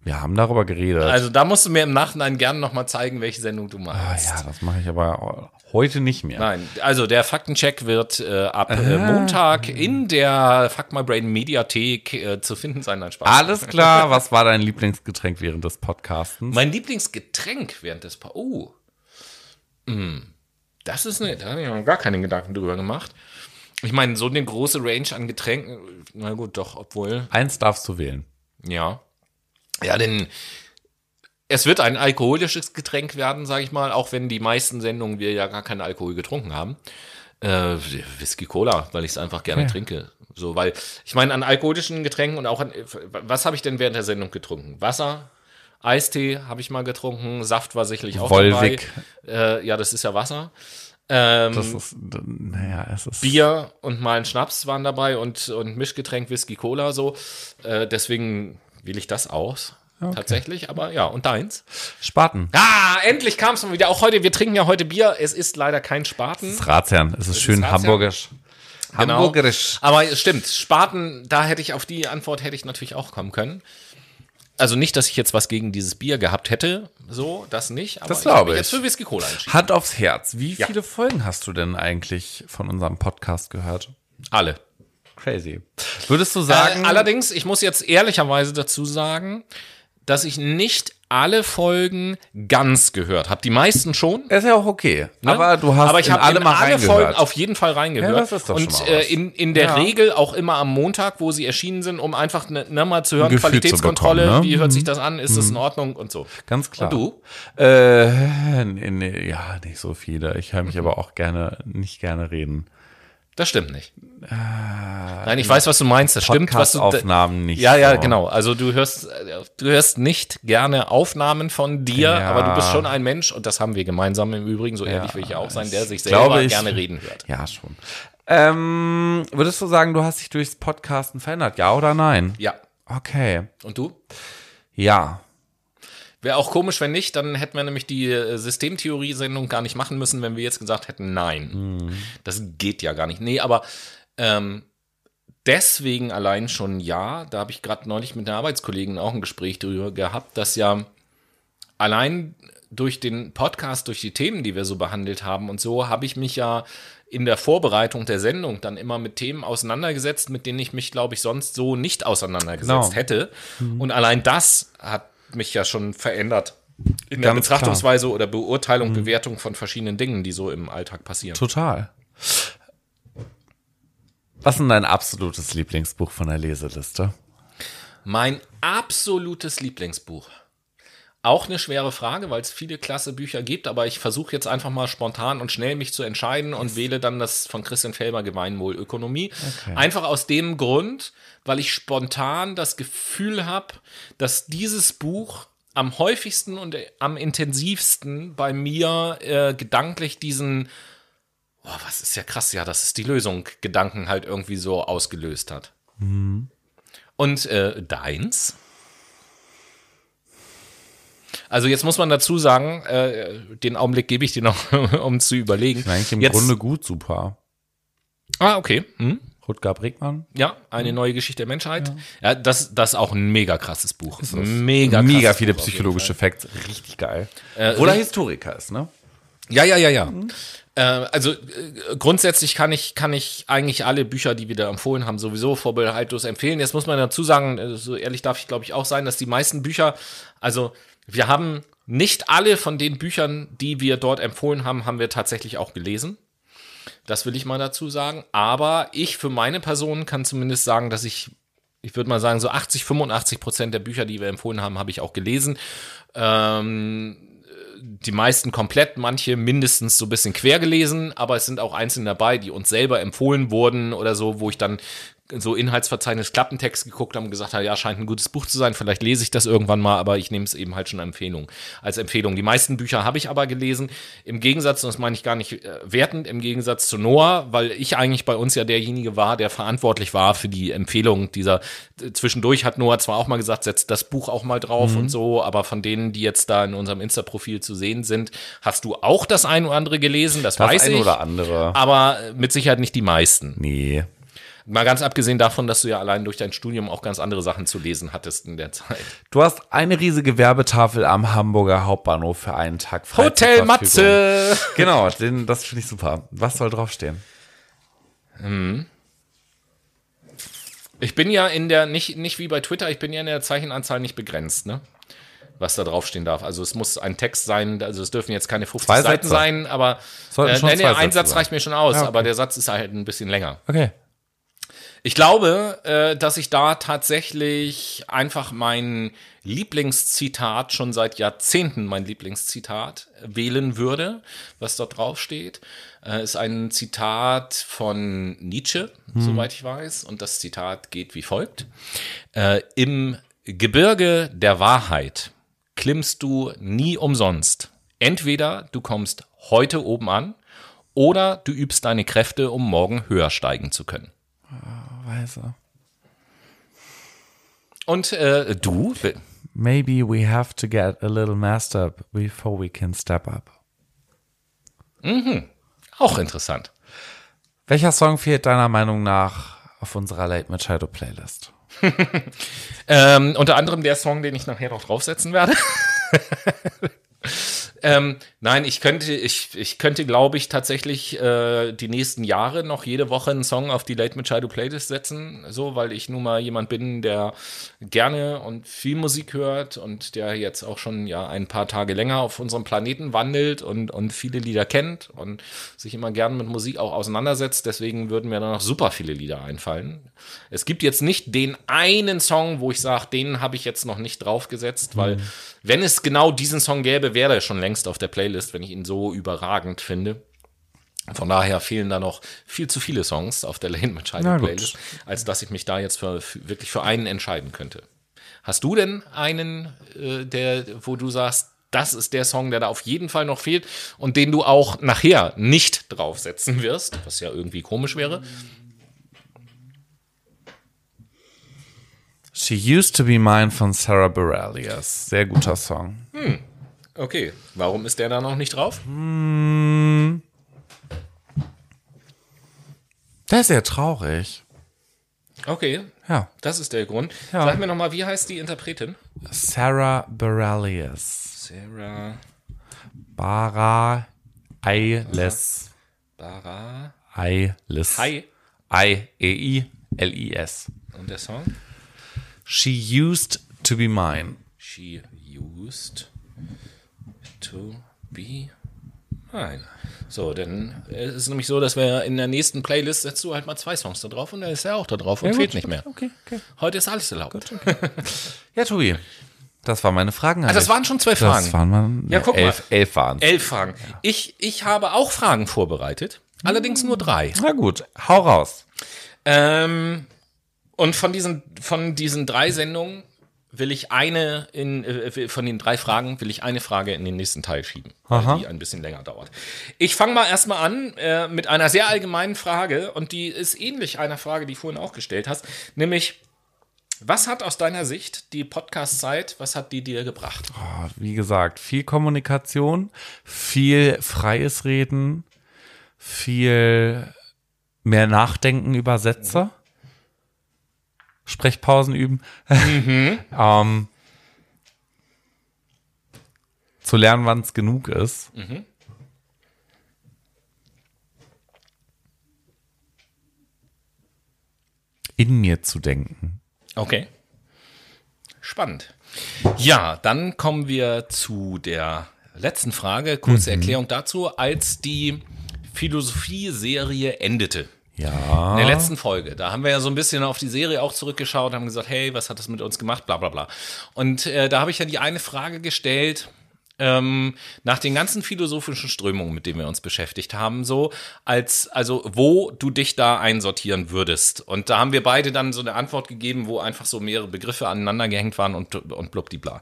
wir haben darüber geredet. Also da musst du mir im Nachhinein gerne nochmal zeigen, welche Sendung du ah, meinst. ja, das mache ich aber heute nicht mehr. Nein, also der Faktencheck wird äh, ab äh, Montag in der Fuck My Brain Mediathek äh, zu finden sein. Nein, Spaß. Alles klar, was war dein Lieblingsgetränk während des Podcastens? Mein Lieblingsgetränk während des pa Oh. Hm. Das ist eine, da habe ich mir gar keine Gedanken drüber gemacht. Ich meine, so eine große Range an Getränken, na gut, doch, obwohl. Eins darfst du wählen. Ja. Ja, denn es wird ein alkoholisches Getränk werden, sage ich mal, auch wenn die meisten Sendungen wir ja gar keinen Alkohol getrunken haben. Äh, Whisky Cola, weil ich es einfach gerne Okay. trinke. So, weil ich meine, an alkoholischen Getränken und auch an was habe ich denn während der Sendung getrunken? Wasser, Eistee habe ich mal getrunken, Saft war sicherlich auch Volvic. dabei. Äh, ja, das ist ja Wasser. Ähm, Das ist, naja, es ist. Bier und mal ein Schnaps waren dabei und, und Mischgetränk Whisky Cola so. Äh, deswegen wähle ich das aus. Tatsächlich, aber ja, und deins? Spaten. Ah, endlich kam es mal wieder. Auch heute, wir trinken ja heute Bier. Es ist leider kein Spaten. Das ist Ratsherrn. Es ist schön Ratsherrn. hamburgisch. Genau. Hamburgerisch. Aber es stimmt, Spaten, da hätte ich auf die Antwort hätte ich natürlich auch kommen können. Also nicht, dass ich jetzt was gegen dieses Bier gehabt hätte, so, das nicht. Aber Das ich habe glaube mich ich. jetzt für Whisky Cola entschieden. Hand aufs Herz. Wie Ja. viele Folgen hast du denn eigentlich von unserem Podcast gehört? Alle. Crazy. Würdest du sagen, Äh, allerdings, ich muss jetzt ehrlicherweise dazu sagen, dass ich nicht alle Folgen ganz gehört habe. Die meisten schon. ist ja auch okay. ne? Aber du hast Aber ich habe alle in mal alle reingehört. Folgen auf jeden Fall reingehört. Ja, Und äh, in, in der Ja. Regel auch immer am Montag, wo sie erschienen sind, um einfach ne, ne, mal zu hören, Qualitätskontrolle, bekommen, ne? wie hört sich das an, ist das in Ordnung und so. Ganz klar. Und du? Äh, nee, nee, ja, nicht so viele. Ich höre mich aber auch gerne, nicht gerne reden. Das stimmt nicht. Nein, ich weiß, was du meinst. Das stimmt, was du. Podcast-Aufnahmen nicht. Ja, ja, so. genau. Also du hörst, äh, du hörst nicht gerne Aufnahmen von dir, Ja. aber du bist schon ein Mensch und das haben wir gemeinsam im Übrigen, so ehrlich will ich ja auch sein, der sich ich selber ich- gerne reden hört. Ja, schon. Ähm, würdest du sagen, du hast dich durchs Podcasten verändert? Ja oder nein? Ja. Okay. Und du? Ja. Wäre auch komisch, wenn nicht, dann hätten wir nämlich die äh, Systemtheorie-Sendung gar nicht machen müssen, wenn wir jetzt gesagt hätten, nein. Das geht ja gar nicht. Nee, aber ähm, deswegen allein schon ja, da habe ich gerade neulich mit einer Arbeitskollegen auch ein Gespräch darüber gehabt, dass ja allein durch den Podcast, durch die Themen, die wir so behandelt haben und so, habe ich mich ja in der Vorbereitung der Sendung dann immer mit Themen auseinandergesetzt, mit denen ich mich, glaube ich, sonst so nicht auseinandergesetzt Genau. hätte. Und allein das hat mich ja schon verändert in der Ganz Betrachtungsweise oder Beurteilung, Bewertung von verschiedenen Dingen, die so im Alltag passieren. Total. Was ist denn dein absolutes Lieblingsbuch von der Leseliste? Mein absolutes Lieblingsbuch. Auch eine schwere Frage, weil es viele klasse Bücher gibt, aber ich versuche jetzt einfach mal spontan und schnell mich zu entscheiden und wähle dann das von Christian Felber Gemeinwohlökonomie. Einfach aus dem Grund, weil ich spontan das Gefühl habe, dass dieses Buch am häufigsten und am intensivsten bei mir äh, gedanklich diesen, oh, was ist ja krass, ja, das ist die Lösung, Gedanken halt irgendwie so ausgelöst hat. Und äh, deins? Also jetzt muss man dazu sagen, äh, den Augenblick gebe ich dir noch, um zu überlegen. Eigentlich im jetzt, Grunde gut, super. Ah, okay. Hm? Rutger Bregmann. Ja, eine neue Geschichte der Menschheit. Ja, das, das ist auch ein mega krasses Buch. Mega, Mega, mega krasses viele Buch psychologische Facts. Richtig geil. Äh, Oder ri- Historiker ist, ne? Ja, ja, ja, ja. Äh, also äh, grundsätzlich kann ich, kann ich eigentlich alle Bücher, die wir da empfohlen haben, sowieso vorbehaltlos empfehlen. Jetzt muss man dazu sagen, äh, so ehrlich darf ich glaube ich auch sein, dass die meisten Bücher, also wir haben nicht alle von den Büchern, die wir dort empfohlen haben, haben wir tatsächlich auch gelesen. Das will ich mal dazu sagen. Aber ich für meine Person kann zumindest sagen, dass ich, ich würde mal sagen, so 80, 85 Prozent der Bücher, die wir empfohlen haben, habe ich auch gelesen. Ähm, die meisten komplett, manche mindestens so ein bisschen quer gelesen, aber es sind auch einzelne dabei, die uns selber empfohlen wurden oder so, wo ich dann so Inhaltsverzeichnis Klappentext geguckt habe und gesagt habe, ja, scheint ein gutes Buch zu sein, vielleicht lese ich das irgendwann mal, aber ich nehme es eben halt schon als Empfehlung. Als Empfehlung. Die meisten Bücher habe ich aber gelesen. Im Gegensatz, und das meine ich gar nicht äh, wertend, im Gegensatz zu Noah, weil ich eigentlich bei uns ja derjenige war, der verantwortlich war für die Empfehlung dieser. äh, Zwischendurch hat Noah zwar auch mal gesagt, setzt das Buch auch mal drauf und so, aber von denen, die jetzt da in unserem Insta-Profil zu sehen sind, hast du auch das ein oder andere gelesen, das, Das weiß ein ich. oder andere. Aber mit Sicherheit nicht die meisten. Nee. Mal ganz abgesehen davon, dass du ja allein durch dein Studium auch ganz andere Sachen zu lesen hattest in der Zeit. Du hast eine riesige Werbetafel am Hamburger Hauptbahnhof für einen Tag Hotel. Matze! Genau, den, das finde ich super. Was soll draufstehen? Ich bin ja in der, nicht, nicht wie bei Twitter, ich bin ja in der Zeichenanzahl nicht begrenzt, ne? Was da draufstehen darf. Also es muss ein Text sein, also es dürfen jetzt keine 50 Zwei Seiten sein, aber äh, schon nee, ein Sätze Satz sein. reicht mir schon aus, Ja, okay. aber der Satz ist halt ein bisschen länger. Okay. Ich glaube, äh, dass ich da tatsächlich einfach mein Lieblingszitat, schon seit Jahrzehnten mein Lieblingszitat, wählen würde, was dort drauf steht. Äh, ist ein Zitat von Nietzsche, soweit ich weiß. Und das Zitat geht wie folgt. Äh, Im Gebirge der Wahrheit klimmst du nie umsonst. Entweder du kommst heute oben an oder du übst deine Kräfte, um morgen höher steigen zu können. Weise. Und äh, du? Maybe we have to get a little messed up before we can step up. Auch interessant. Welcher Song fehlt deiner Meinung nach auf unserer Late Machado Playlist? Ähm, unter anderem der Song, den ich nachher noch draufsetzen werde. ähm, nein, ich könnte, ich, ich könnte, glaube ich, tatsächlich äh, die nächsten Jahre noch jede Woche einen Song auf die Late Machado Playlist setzen, so, weil ich nun mal jemand bin, der gerne und viel Musik hört und der jetzt auch schon ja ein paar Tage länger auf unserem Planeten wandelt und, und viele Lieder kennt und sich immer gern mit Musik auch auseinandersetzt. Deswegen würden mir da noch super viele Lieder einfallen. Es gibt jetzt nicht den einen Song, wo ich sage, den habe ich jetzt noch nicht draufgesetzt, weil wenn es genau diesen Song gäbe, wäre er schon längst auf der Playlist, wenn ich ihn so überragend finde. Von daher fehlen da noch viel zu viele Songs auf der Lane Machado. Playlist, als dass ich mich da jetzt für, für, wirklich für einen entscheiden könnte. Hast du denn einen, äh, der, wo du sagst, das ist der Song, der da auf jeden Fall noch fehlt und den du auch nachher nicht draufsetzen wirst, was ja irgendwie komisch wäre? She Used to Be Mine von Sarah Bareilles. Sehr guter Song. Okay, warum ist der da noch nicht drauf? Der ist sehr traurig. Okay, Ja. das ist der Grund. Ja. Sag mir noch mal, wie heißt die Interpretin? Sarah Bareilles. Sarah Bara Eiles. Bara. Eiles. Hi. I-E-I-L-I-S. Und der Song? She used to be mine. She used to be mine. So, dann ist es nämlich so, dass wir in der nächsten Playlist setzt du halt mal zwei Songs da drauf und dann ist er auch da drauf und Ja, fehlt gut. nicht mehr. Okay, okay. Heute ist alles erlaubt. Ja, Tobi. Das waren meine Fragen. Ah, das waren schon zwei Fragen. Das waren man, Ja, guck mal. elf, elf waren. Elf Fragen. Ich, ich habe auch Fragen vorbereitet, allerdings nur drei. Na gut, hau raus. Ähm, und von diesen, von diesen drei Sendungen will ich eine in, äh, von den drei Fragen will ich eine Frage in den nächsten Teil schieben, weil Aha. die ein bisschen länger dauert. Ich fange mal erstmal an äh, mit einer sehr allgemeinen Frage und die ist ähnlich einer Frage, die du vorhin auch gestellt hast, nämlich Was hat aus deiner Sicht die Podcast-Zeit, was hat die dir gebracht? Oh, wie gesagt, viel Kommunikation, viel freies Reden, viel mehr Nachdenken über Sätze, Sprechpausen üben, ähm, zu lernen, wann es genug ist. In mir zu denken. Okay. Spannend. Ja, dann kommen wir zu der letzten Frage. Kurze Erklärung dazu. Als die Philosophie-Serie endete, Ja. in der letzten Folge, da haben wir ja so ein bisschen auf die Serie auch zurückgeschaut, haben gesagt, hey, was hat das mit uns gemacht, bla bla bla. Und äh, da habe ich ja die eine Frage gestellt, ähm, nach den ganzen philosophischen Strömungen, mit denen wir uns beschäftigt haben, so als, also wo du dich da einsortieren würdest. Und da haben wir beide dann so eine Antwort gegeben, wo einfach so mehrere Begriffe aneinander gehängt waren und, und blubdibla.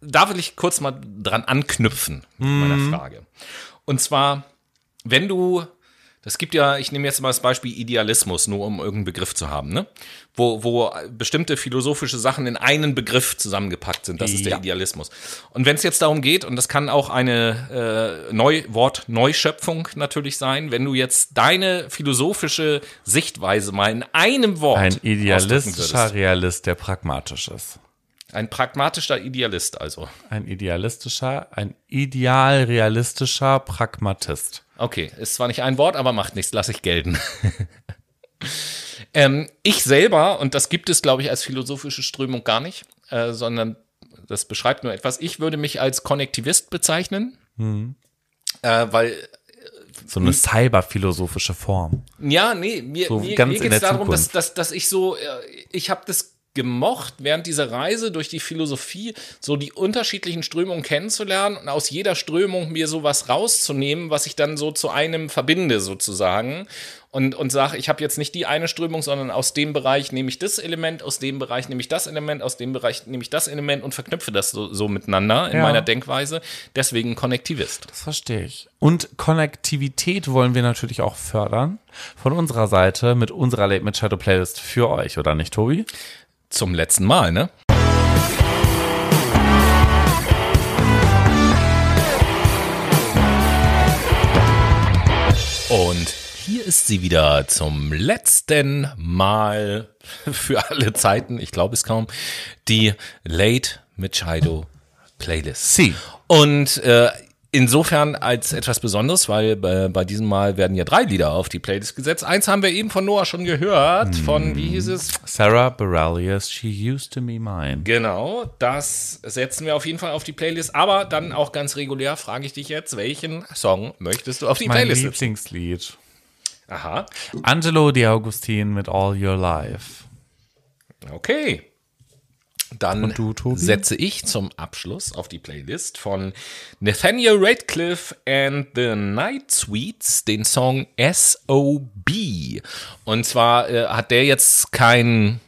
Da will ich kurz mal dran anknüpfen mit meiner Frage. Und zwar, wenn du, das gibt ja, ich nehme jetzt mal das Beispiel Idealismus, nur um irgendeinen Begriff zu haben, ne? Wo, wo bestimmte philosophische Sachen in einen Begriff zusammengepackt sind. Das ist der. Idealismus. Und wenn es jetzt darum geht, und das kann auch eine äh, Neu Wort Neuschöpfung natürlich sein, wenn du jetzt deine philosophische Sichtweise mal in einem Wort Ein idealistischer. Realist, der pragmatisch ist. Ein pragmatischer Idealist also. Ein idealistischer, ein ideal realistischer Pragmatist. Okay, ist zwar nicht ein Wort, aber macht nichts, lasse ich gelten. ähm, ich selber, und das gibt es, glaube ich, als philosophische Strömung gar nicht, äh, sondern das beschreibt nur etwas, ich würde mich als Konnektivist bezeichnen, äh, weil So eine cyberphilosophische Form. Ja, nee, mir, So mir, mir geht es darum, dass, Zukunft. dass, dass ich so, äh, ich habe das gemocht, während dieser Reise durch die Philosophie so die unterschiedlichen Strömungen kennenzulernen und aus jeder Strömung mir sowas rauszunehmen, was ich dann so zu einem verbinde sozusagen und, und sage, ich habe jetzt nicht die eine Strömung, sondern aus dem Bereich nehme ich das Element, aus dem Bereich nehme ich das Element, aus dem Bereich nehme ich das Element und verknüpfe das so, so miteinander in Ja. meiner Denkweise. Deswegen Konnektivist. Das verstehe ich. Und Konnektivität wollen wir natürlich auch fördern. Von unserer Seite mit unserer Late mit Shadow Playlist für euch, oder nicht, Tobi? Zum letzten Mal, ne? Und hier ist sie wieder zum letzten Mal für alle Zeiten, ich glaube es kaum, die Late Machado Playlist. Sie. Und äh, insofern als etwas Besonderes, weil äh, bei diesem Mal werden ja drei Lieder auf die Playlist gesetzt. Eins haben wir eben von Noah schon gehört, von, wie hieß es? Sarah Bareilles, She Used to Be Mine. Genau, das setzen wir auf jeden Fall auf die Playlist. Aber dann auch ganz regulär frage ich dich jetzt, welchen Song möchtest du auf die Mein Playlist setzen? Lieblingslied. Aha, Angelo Di Agustin mit All Your Life. okay. Dann du, setze ich zum Abschluss auf die Playlist von Nathaniel Radcliffe and the Night Sweets den Song S.O.B. Und zwar äh, hat der jetzt keinen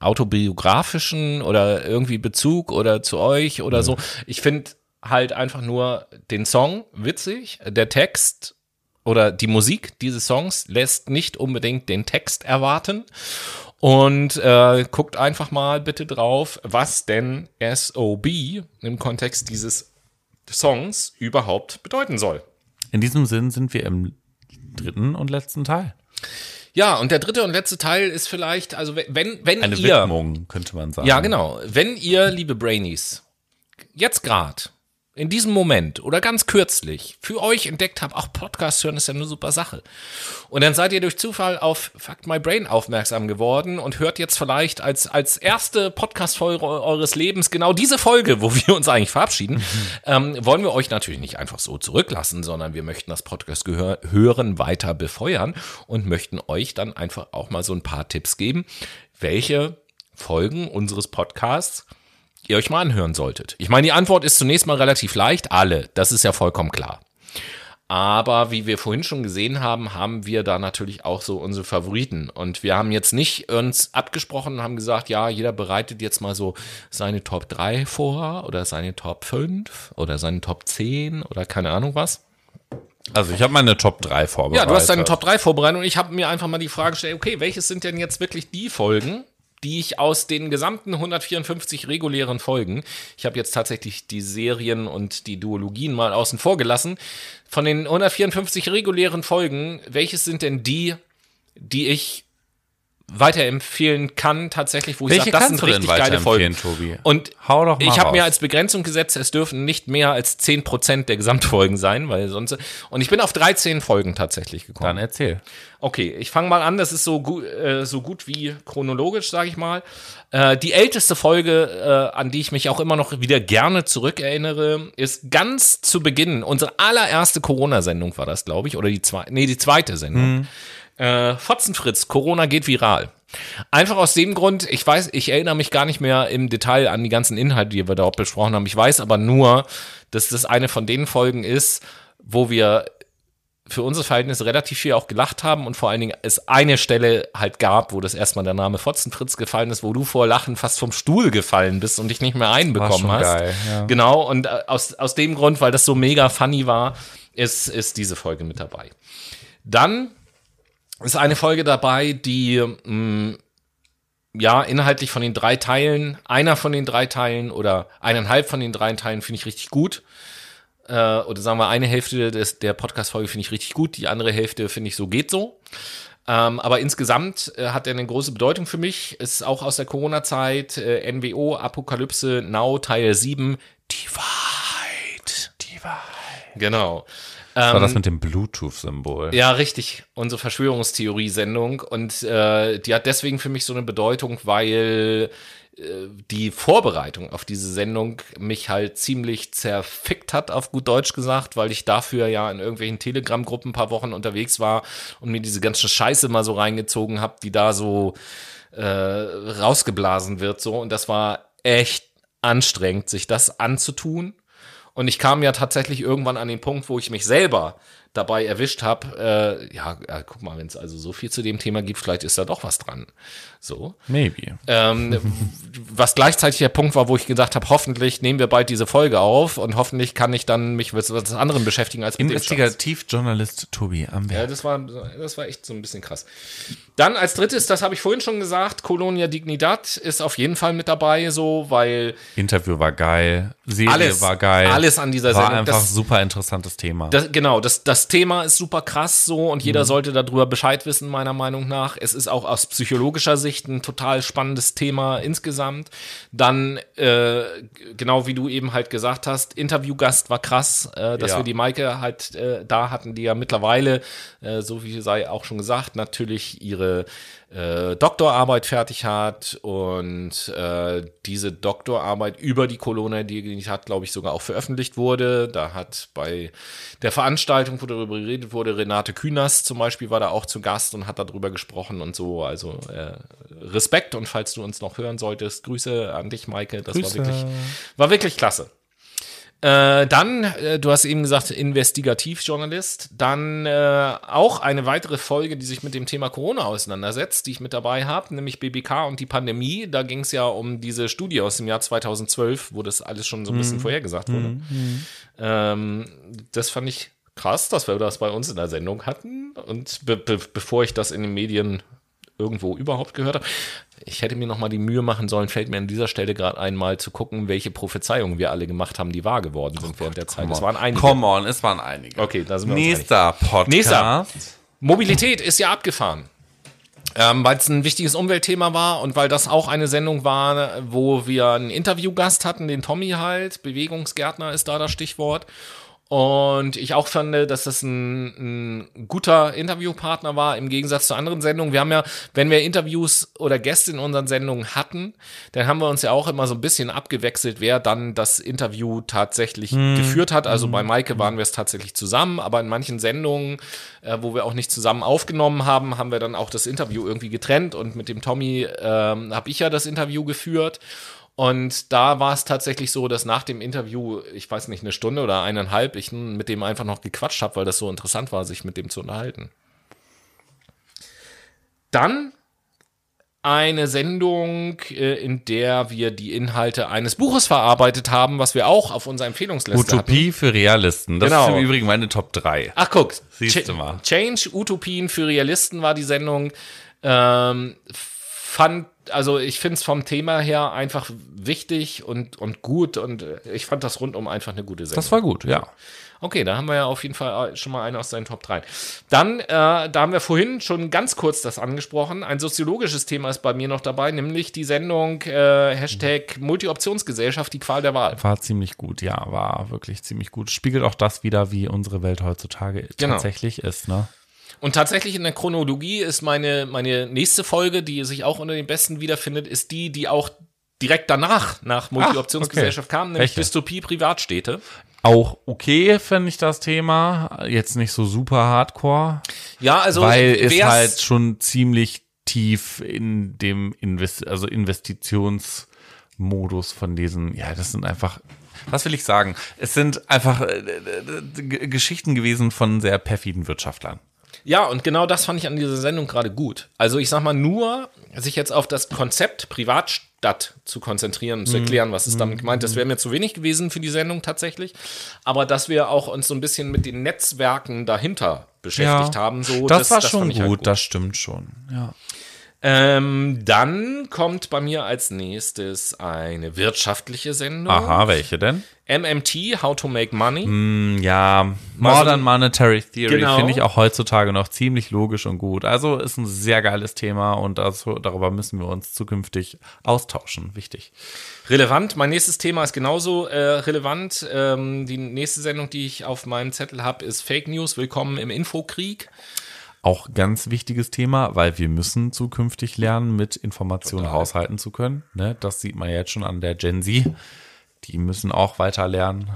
autobiografischen oder irgendwie Bezug oder zu euch oder so. Ich finde halt einfach nur den Song witzig, der Text oder die Musik dieses Songs lässt nicht unbedingt den Text erwarten. Und äh, guckt einfach mal bitte drauf, was denn SOB im Kontext dieses Songs überhaupt bedeuten soll. In diesem Sinn sind wir im dritten und letzten Teil. Ja, und der dritte und letzte Teil ist vielleicht, also wenn, wenn Eine ihr. Widmung, könnte man sagen. Ja, genau. Wenn ihr, liebe Brainies, jetzt gerade, in diesem Moment oder ganz kürzlich für euch entdeckt habt, auch Podcast hören ist ja eine super Sache. Und dann seid ihr durch Zufall auf Fuck My Brain aufmerksam geworden und hört jetzt vielleicht als, als erste Podcast-Folge eures Lebens genau diese Folge, wo wir uns eigentlich verabschieden, ähm, wollen wir euch natürlich nicht einfach so zurücklassen, sondern wir möchten das Podcast-Gehör hören weiter befeuern und möchten euch dann einfach auch mal so ein paar Tipps geben, welche Folgen unseres Podcasts ihr euch mal anhören solltet. Ich meine, die Antwort ist zunächst mal relativ leicht. Alle. Das ist ja vollkommen klar. Aber wie wir vorhin schon gesehen haben, haben wir da natürlich auch so unsere Favoriten. Und wir haben jetzt nicht uns abgesprochen und haben gesagt, ja, jeder bereitet jetzt mal so seine Top 3 vor oder seine Top 5 oder seine Top 10 oder keine Ahnung was. Also ich habe meine Top 3 vorbereitet. Ja, du hast deine Top 3 vorbereitet und ich habe mir einfach mal die Frage gestellt, okay, welches sind denn jetzt wirklich die Folgen, die ich aus den gesamten 154 regulären Folgen, ich habe jetzt tatsächlich die Serien und die Duologien mal außen vor gelassen, von den 154 regulären Folgen, welches sind denn die, die ich weiterempfehlen kann, tatsächlich, wo ich Welche sage, das sind richtig geile Folgen. Tobi? Und Hau doch mal ich habe mir als Begrenzung gesetzt, es dürfen nicht mehr als 10% der Gesamtfolgen sein, weil sonst. Und ich bin auf 13 Folgen tatsächlich gekommen. Dann erzähl. Okay, ich fange mal an. Das ist so gut, äh, so gut wie chronologisch, sage ich mal. Äh, die älteste Folge, äh, an die ich mich auch immer noch wieder gerne zurückerinnere, ist ganz zu Beginn. Unsere allererste Corona-Sendung war das, glaube ich, oder die zweite, nee, die zweite Sendung. Äh, Fotzenfritz, Corona geht viral. Einfach aus dem Grund, ich weiß, ich erinnere mich gar nicht mehr im Detail an die ganzen Inhalte, die wir dort besprochen haben. Ich weiß aber nur, dass das eine von den Folgen ist, wo wir für unsere Verhältnisse relativ viel auch gelacht haben und vor allen Dingen es eine Stelle halt gab, wo das erstmal der Name Fotzenfritz gefallen ist, wo du vor Lachen fast vom Stuhl gefallen bist und dich nicht mehr einbekommen hast. geil, ja. Genau, und äh, aus, aus dem Grund, weil das so mega funny war, ist, ist diese Folge mit dabei. Dann ist eine Folge dabei, die mh, ja inhaltlich von den drei Teilen, einer von den drei Teilen oder eineinhalb von den drei Teilen finde ich richtig gut. Äh, oder sagen wir, eine Hälfte des, der Podcast-Folge finde ich richtig gut, die andere Hälfte finde ich so geht so. Ähm, aber insgesamt äh, hat er eine große Bedeutung für mich. Ist auch aus der Corona-Zeit, äh, NWO, Apokalypse, Now, Teil 7, die Wahrheit. Die Wahrheit. Genau. Das war das mit dem Bluetooth-Symbol. Ja, richtig. Unsere Verschwörungstheorie-Sendung. Und äh, die hat deswegen für mich so eine Bedeutung, weil äh, die Vorbereitung auf diese Sendung mich halt ziemlich zerfickt hat, auf gut Deutsch gesagt, weil ich dafür ja in irgendwelchen Telegram-Gruppen ein paar Wochen unterwegs war und mir diese ganze Scheiße mal so reingezogen habe, die da so äh, rausgeblasen wird. so Und das war echt anstrengend, sich das anzutun. Und ich kam ja tatsächlich irgendwann an den Punkt, wo ich mich selber dabei erwischt habe, äh, ja, äh, guck mal, wenn es also so viel zu dem Thema gibt, vielleicht ist da doch was dran. So. Maybe. Ähm, was gleichzeitig der Punkt war, wo ich gesagt habe, hoffentlich nehmen wir bald diese Folge auf und hoffentlich kann ich dann mich mit was anderem beschäftigen als mit. Investigativjournalist Tobi am Ja, Werk. das war, das war echt so ein bisschen krass. Dann als drittes, das habe ich vorhin schon gesagt, Colonia Dignidad ist auf jeden Fall mit dabei, so, weil Interview war geil. Serie Alles, war geil. alles an dieser war Sendung. einfach Das- super interessantes Thema. Das, genau, das, das Thema ist super krass so und Mhm. jeder sollte darüber Bescheid wissen, meiner Meinung nach. Es ist auch aus psychologischer Sicht ein total spannendes Thema insgesamt. Dann, äh, genau wie du eben halt gesagt hast, Interviewgast war krass, äh, dass Ja. wir die Maike halt äh, da hatten, die ja mittlerweile, äh, so wie sei auch schon gesagt, natürlich ihre äh, Doktorarbeit fertig hat und äh, diese Doktorarbeit über die Corona Dignität, glaube ich, sogar auch veröffentlicht wurde. Da hat bei der Veranstaltung, wo darüber geredet wurde, Renate Künast zum Beispiel war da auch zu Gast und hat darüber gesprochen und so. Also äh, Respekt und falls du uns noch hören solltest, Grüße an dich, Maike. Das Grüße. war wirklich, war wirklich klasse. Äh, dann, äh, du hast eben gesagt, Investigativjournalist. Dann äh, auch eine weitere Folge, die sich mit dem Thema Corona auseinandersetzt, die ich mit dabei habe, nämlich BBK und die Pandemie. Da ging es ja um diese Studie aus dem Jahr 2012, wo das alles schon so ein bisschen vorhergesagt wurde. Ähm, das fand ich krass, dass wir das bei uns in der Sendung hatten. Und be be bevor ich das in den Medien irgendwo überhaupt gehört habe. Ich hätte mir noch mal die Mühe machen sollen, fällt mir an dieser Stelle gerade einmal zu gucken, welche Prophezeiungen wir alle gemacht haben, die wahr geworden sind während der Zeit. Es waren einige. Come on, es waren einige. Okay, da sind wir Nächster Podcast. Nächster. Mobilität ist ja abgefahren. Ähm, weil es ein wichtiges Umweltthema war und weil das auch eine Sendung war, wo wir einen Interviewgast hatten, den Tommy halt. Bewegungsgärtner ist da das Stichwort. Und ich auch fand, dass das ein, ein guter Interviewpartner war, im Gegensatz zu anderen Sendungen. Wir haben ja, wenn wir Interviews oder Gäste in unseren Sendungen hatten, dann haben wir uns ja auch immer so ein bisschen abgewechselt, wer dann das Interview tatsächlich geführt hat. Also bei Maike waren wir es tatsächlich zusammen, aber in manchen Sendungen, äh, wo wir auch nicht zusammen aufgenommen haben, haben wir dann auch das Interview irgendwie getrennt und mit dem Tommy ähm, habe ich ja das Interview geführt. Und da war es tatsächlich so, dass nach dem Interview, ich weiß nicht, eine Stunde oder eineinhalb, ich mit dem einfach noch gequatscht habe, weil das so interessant war, sich mit dem zu unterhalten. Dann eine Sendung, äh, in der wir die Inhalte eines Buches verarbeitet haben, was wir auch auf unserer Empfehlungsliste hatten. Utopie für Realisten. Das Genau. ist im Übrigen meine Top 3. Ach guck, Siehst Ch du mal. Change Utopien für Realisten war die Sendung. Ähm, fand, also ich finde es vom Thema her einfach wichtig und, und gut und äh, ich fand das rundum einfach eine gute Sendung. Das war gut, ja. Okay, da haben wir ja auf jeden Fall äh, schon mal einen aus seinen Top 3. Dann, äh, da haben wir vorhin schon ganz kurz das angesprochen. Ein soziologisches Thema ist bei mir noch dabei, nämlich die Sendung äh, Hashtag Multi-Optionsgesellschaft, die Qual der Wahl. War ziemlich gut, ja, war wirklich ziemlich gut. Spiegelt auch das wieder, wie unsere Welt heutzutage Genau. tatsächlich ist, ne? Und tatsächlich in der Chronologie ist meine, meine nächste Folge, die sich auch unter den besten wiederfindet, ist die, die auch direkt danach, nach Multi-Optionsgesellschaft kam, nämlich Welche? Dystopie Privatstädte. Auch okay finde ich das Thema. Jetzt nicht so super hardcore, Ja, also weil es halt schon ziemlich tief in dem Invest also Investitionsmodus von diesen, ja, das sind einfach, was will ich sagen? Es sind einfach äh, äh, G- Geschichten gewesen von sehr perfiden Wirtschaftlern. Ja, und genau das fand ich an dieser Sendung gerade gut. Also ich sag mal, nur sich jetzt auf das Konzept Privatstadt zu konzentrieren Mhm. und zu erklären, was ist damit gemeint, das wäre mir zu wenig gewesen für die Sendung tatsächlich. Aber dass wir auch uns so ein bisschen mit den Netzwerken dahinter beschäftigt haben, so das, war das schon fand gut, halt das stimmt schon. Ja. Ähm, dann kommt bei mir als nächstes eine wirtschaftliche Sendung. Aha, welche denn? MMT, How to Make Money. Hm, Ja, Modern Monetary Theory Genau. finde ich auch heutzutage noch ziemlich logisch und gut. Also ist ein sehr geiles Thema und das, darüber müssen wir uns zukünftig austauschen. Wichtig. Relevant. Mein nächstes Thema ist genauso äh, relevant. Ähm, die nächste Sendung, die ich auf meinem Zettel habe, ist Fake News. Willkommen im Infokrieg. Auch ganz wichtiges Thema, weil wir müssen zukünftig lernen, mit Informationen haushalten zu können. Ne? Das sieht man jetzt schon an der Gen Z. Die müssen auch weiter lernen.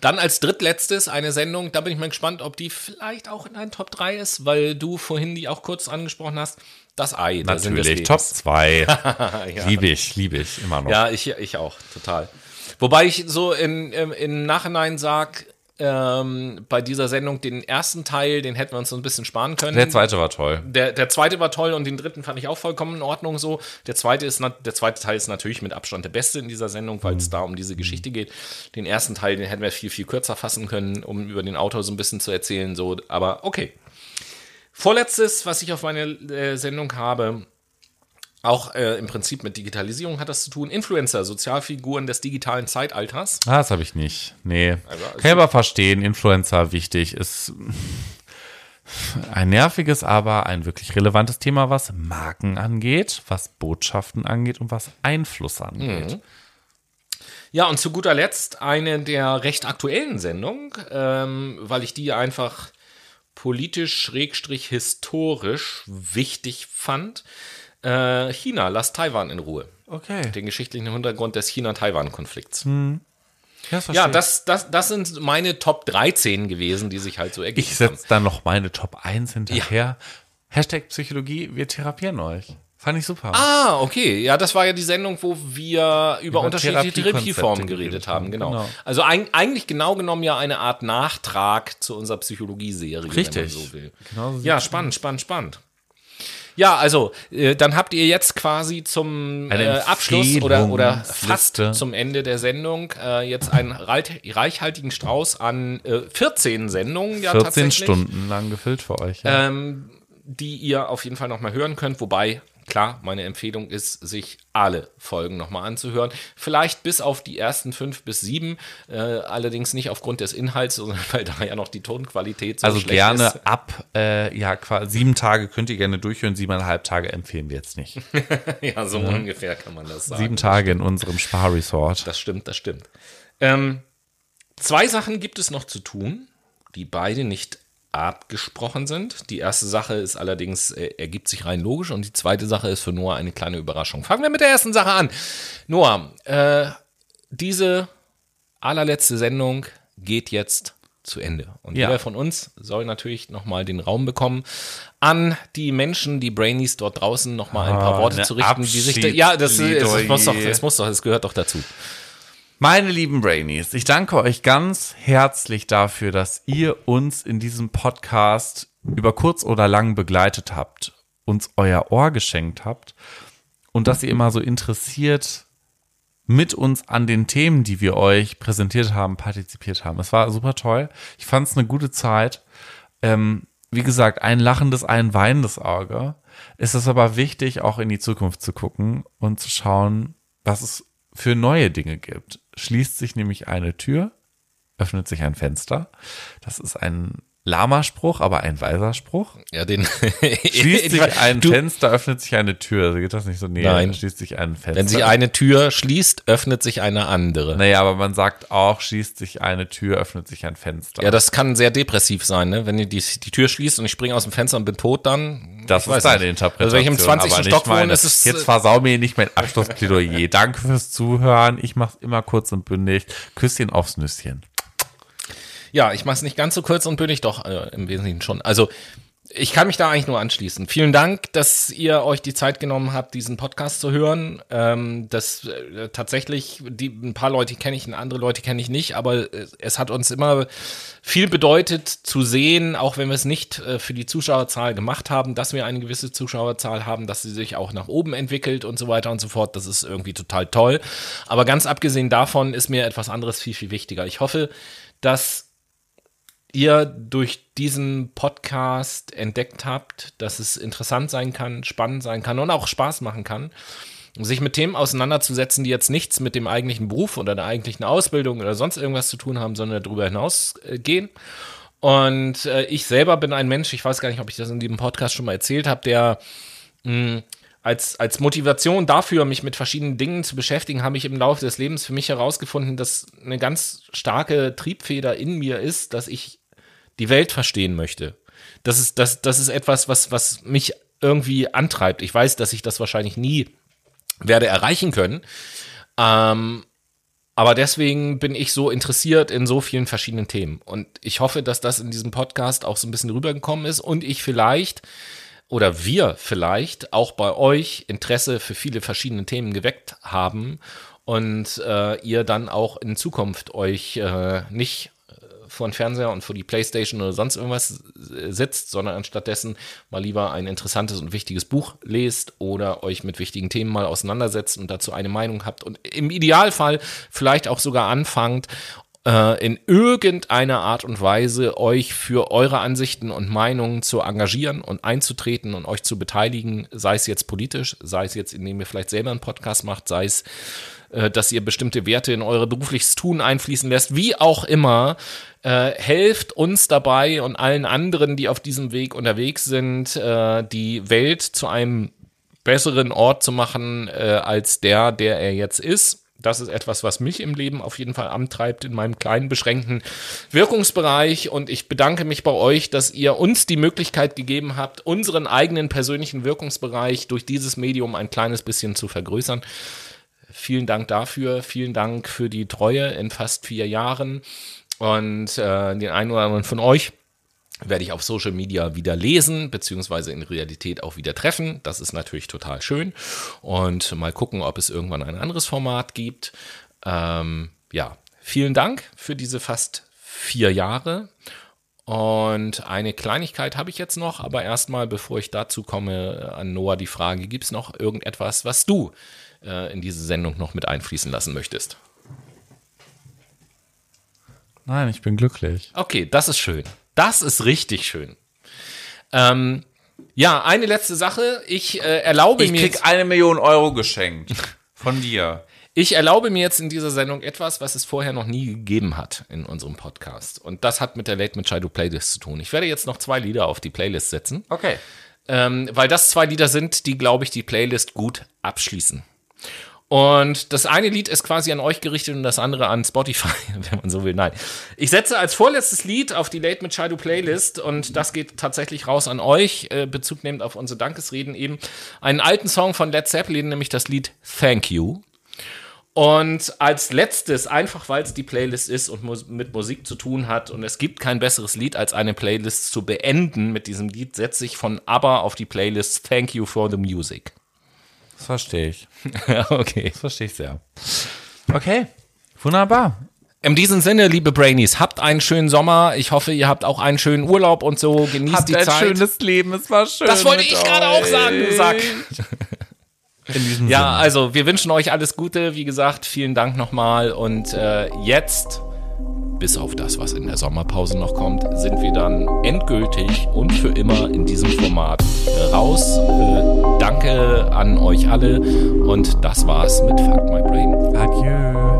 Dann als drittletztes eine Sendung, da bin ich mal gespannt, ob die vielleicht auch in deinen Top 3 ist, weil du vorhin die auch kurz angesprochen hast. Das Ei. Natürlich. Top 2. Liebe ich, liebe ich immer noch. Ja, ich, ich auch, total. Wobei ich so in, im, im Nachhinein sag, ähm, bei dieser Sendung den ersten Teil, den hätten wir uns so ein bisschen sparen können. Der zweite war toll. Der, der zweite war toll und den dritten fand ich auch vollkommen in Ordnung so. Der zweite, ist, der zweite Teil ist natürlich mit Abstand der beste in dieser Sendung, weil es da um diese Geschichte geht. Den ersten Teil, den hätten wir viel, viel kürzer fassen können, um über den Autor so ein bisschen zu erzählen. So, aber okay. Vorletztes, was ich auf meiner äh, Sendung habe, auch äh, im Prinzip mit Digitalisierung hat das zu tun. Influencer, Sozialfiguren des digitalen Zeitalters. Ah, das habe ich nicht. Nee. Also, Kann ich aber verstehen, Influencer wichtig ist ein nerviges, aber ein wirklich relevantes Thema, was Marken angeht, was Botschaften angeht und was Einfluss angeht. Ja, und zu guter Letzt eine der recht aktuellen Sendungen, ähm, weil ich die einfach politisch, schrägstrich historisch wichtig fand. Äh, China, lasst Taiwan in Ruhe. Okay. Den geschichtlichen Hintergrund des China-Taiwan-Konflikts. das Ja, verstehe das, das, das sind meine Top 13 gewesen, die sich halt so ergeben ich setze dann noch meine Top 1 hinterher. Hashtag Psychologie, wir therapieren euch. Fand ich super. Ah, okay. Ja, das war ja die Sendung, wo wir über, Über unterschiedliche Therapieformen geredet haben. Genau. genau. Also eig eigentlich genau genommen ja eine Art Nachtrag zu unserer Psychologie-Serie, wenn man Richtig. so will. Genau so ja, spannend, spannend, spannend. Ja, also äh, dann habt ihr jetzt quasi zum äh, Abschluss oder, oder fast Empfehlungsliste. zum Ende der Sendung äh, jetzt einen reichhaltigen Strauß an äh, 14 Sendungen. Ja, 14 tatsächlich Stunden lang gefüllt für euch. Ja. ähm, die ihr auf jeden Fall nochmal hören könnt. Wobei, klar, meine Empfehlung ist, sich alle Folgen nochmal anzuhören. Vielleicht bis auf die ersten fünf bis sieben, äh, allerdings nicht aufgrund des Inhalts, sondern weil da ja noch die Tonqualität so also schlecht gerne ist. ab, äh, ja, quasi sieben Tage könnt ihr gerne durchhören, siebeneinhalb Tage empfehlen wir jetzt nicht. Ja, so ungefähr kann man das sagen. Sieben Tage in unserem Sparresort. Das stimmt, das stimmt. Ähm, zwei Sachen gibt es noch zu tun, die beide nicht abgesprochen sind. Die erste Sache ist allerdings, äh, ergibt sich rein logisch und die zweite Sache ist für Noah eine kleine Überraschung. Fangen wir mit der ersten Sache an. Noah, äh, diese allerletzte Sendung geht jetzt zu Ende. Und Ja. jeder von uns soll natürlich nochmal den Raum bekommen, an die Menschen, die Brainies dort draußen nochmal ein paar Ah, Worte zu richten, die sich. da- Ja, das, ist, das, muss doch, das muss doch, das gehört doch dazu. Meine lieben Brainies, ich danke euch ganz herzlich dafür, dass ihr uns in diesem Podcast über kurz oder lang begleitet habt, uns euer Ohr geschenkt habt und dass ihr immer so interessiert mit uns an den Themen, die wir euch präsentiert haben, partizipiert haben. Es war super toll. Ich fand es eine gute Zeit. Ähm, wie gesagt, ein lachendes, ein weinendes Auge. Es ist aber wichtig, auch in die Zukunft zu gucken und zu schauen, was es für neue Dinge gibt. Schließt sich nämlich eine Tür, öffnet sich ein Fenster. Das ist ein Lama-Spruch, aber ein weiser Spruch. Ja, den Schließt sich ein Du- Fenster, öffnet sich eine Tür. Also geht das nicht so? Nee, Nein. schließt sich ein Fenster. Wenn sich eine Tür schließt, öffnet sich eine andere. Naja, aber man sagt auch, schließt sich eine Tür, öffnet sich ein Fenster. Ja, das kann sehr depressiv sein, ne? Wenn ihr die, die Tür schließt und ich springe aus dem Fenster und bin tot, dann. Das ist deine nicht. Interpretation. Also wenn ich im 20. aber nicht Stock wohne, ist es. Jetzt versau mir nicht mein Abschlussplädoyer. Danke fürs Zuhören. Ich mach's immer kurz und bündig. Küsschen aufs Nüsschen. Ja, ich mache es nicht ganz so kurz und bündig, doch äh, im Wesentlichen schon. Also ich kann mich da eigentlich nur anschließen. Vielen Dank, dass ihr euch die Zeit genommen habt, diesen Podcast zu hören. Ähm, das äh, tatsächlich, die, ein paar Leute kenne ich, andere Leute kenne ich nicht, aber äh, es hat uns immer viel bedeutet zu sehen, auch wenn wir es nicht äh, für die Zuschauerzahl gemacht haben, dass wir eine gewisse Zuschauerzahl haben, dass sie sich auch nach oben entwickelt und so weiter und so fort. Das ist irgendwie total toll. Aber ganz abgesehen davon ist mir etwas anderes viel, viel wichtiger. Ich hoffe, dass ihr durch diesen Podcast entdeckt habt, dass es interessant sein kann, spannend sein kann und auch Spaß machen kann, sich mit Themen auseinanderzusetzen, die jetzt nichts mit dem eigentlichen Beruf oder der eigentlichen Ausbildung oder sonst irgendwas zu tun haben, sondern darüber hinausgehen. Und äh, ich selber bin ein Mensch, ich weiß gar nicht, ob ich das in diesem Podcast schon mal erzählt habe, der mh, als, als Motivation dafür, mich mit verschiedenen Dingen zu beschäftigen, habe ich im Laufe des Lebens für mich herausgefunden, dass eine ganz starke Triebfeder in mir ist, dass ich die Welt verstehen möchte. Das ist, das, das ist etwas, was, was mich irgendwie antreibt. Ich weiß, dass ich das wahrscheinlich nie werde erreichen können. Ähm, aber deswegen bin ich so interessiert in so vielen verschiedenen Themen. Und ich hoffe, dass das in diesem Podcast auch so ein bisschen rübergekommen ist und ich vielleicht oder wir vielleicht auch bei euch Interesse für viele verschiedene Themen geweckt haben und äh, ihr dann auch in Zukunft euch äh, nicht vor den Fernseher und vor die Playstation oder sonst irgendwas sitzt, sondern anstattdessen mal lieber ein interessantes und wichtiges Buch lest oder euch mit wichtigen Themen mal auseinandersetzt und dazu eine Meinung habt und im Idealfall vielleicht auch sogar anfangt, äh, in irgendeiner Art und Weise euch für eure Ansichten und Meinungen zu engagieren und einzutreten und euch zu beteiligen, sei es jetzt politisch, sei es jetzt, indem ihr vielleicht selber einen Podcast macht, sei es, äh, dass ihr bestimmte Werte in eure berufliches Tun einfließen lässt, wie auch immer, äh, helft uns dabei und allen anderen, die auf diesem Weg unterwegs sind, äh, die Welt zu einem besseren Ort zu machen, äh, als der, der er jetzt ist. Das ist etwas, was mich im Leben auf jeden Fall antreibt in meinem kleinen, beschränkten Wirkungsbereich. Und ich bedanke mich bei euch, dass ihr uns die Möglichkeit gegeben habt, unseren eigenen persönlichen Wirkungsbereich durch dieses Medium ein kleines bisschen zu vergrößern. Vielen Dank dafür. Vielen Dank für die Treue in fast vier Jahren. Und äh, den einen oder anderen von euch werde ich auf Social Media wieder lesen, beziehungsweise in Realität auch wieder treffen. Das ist natürlich total schön. Und mal gucken, ob es irgendwann ein anderes Format gibt. Ähm, ja, vielen Dank für diese fast vier Jahre. Und eine Kleinigkeit habe ich jetzt noch, aber erstmal, bevor ich dazu komme, an Noah die Frage, gibt es noch irgendetwas, was du äh, in diese Sendung noch mit einfließen lassen möchtest? Nein, ich bin glücklich. Okay, das ist schön. Das ist richtig schön. Ähm, ja, eine letzte Sache. Ich äh, erlaube Ich mir krieg jetzt, eine Million Euro geschenkt. Von dir. Ich erlaube mir jetzt in dieser Sendung etwas, was es vorher noch nie gegeben hat in unserem Podcast. Und das hat mit der Late Machado Playlist zu tun. Ich werde jetzt noch zwei Lieder auf die Playlist setzen, Okay. ähm, weil das zwei Lieder sind, die, glaube ich, die Playlist gut abschließen. Und das eine Lied ist quasi an euch gerichtet und das andere an Spotify, wenn man so will. Nein. Ich setze als vorletztes Lied auf die Late Machado Playlist und das geht tatsächlich raus an euch, äh, Bezug nehmend auf unsere Dankesreden eben, einen alten Song von Led Zeppelin, nämlich das Lied Thank You. Und als letztes, einfach weil es die Playlist ist und mus mit Musik zu tun hat und es gibt kein besseres Lied, als eine Playlist zu beenden mit diesem Lied, setze ich von ABBA auf die Playlist Thank You for the Music. Das verstehe ich. okay. Das verstehe ich sehr. Okay. Wunderbar. In diesem Sinne, liebe Brainies, habt einen schönen Sommer. Ich hoffe, ihr habt auch einen schönen Urlaub und so. Genießt Habt die ein Zeit. schönes Leben. Es war schön. das wollte ich gerade auch sagen, du Sack. In diesem Ja, Sinne. also wir wünschen euch alles Gute. Wie gesagt, vielen Dank nochmal. Und äh, jetzt bis auf das, was in der Sommerpause noch kommt, sind wir dann endgültig und für immer in diesem Format raus. Äh, danke an euch alle und das war's mit Fuck My Brain. Adieu.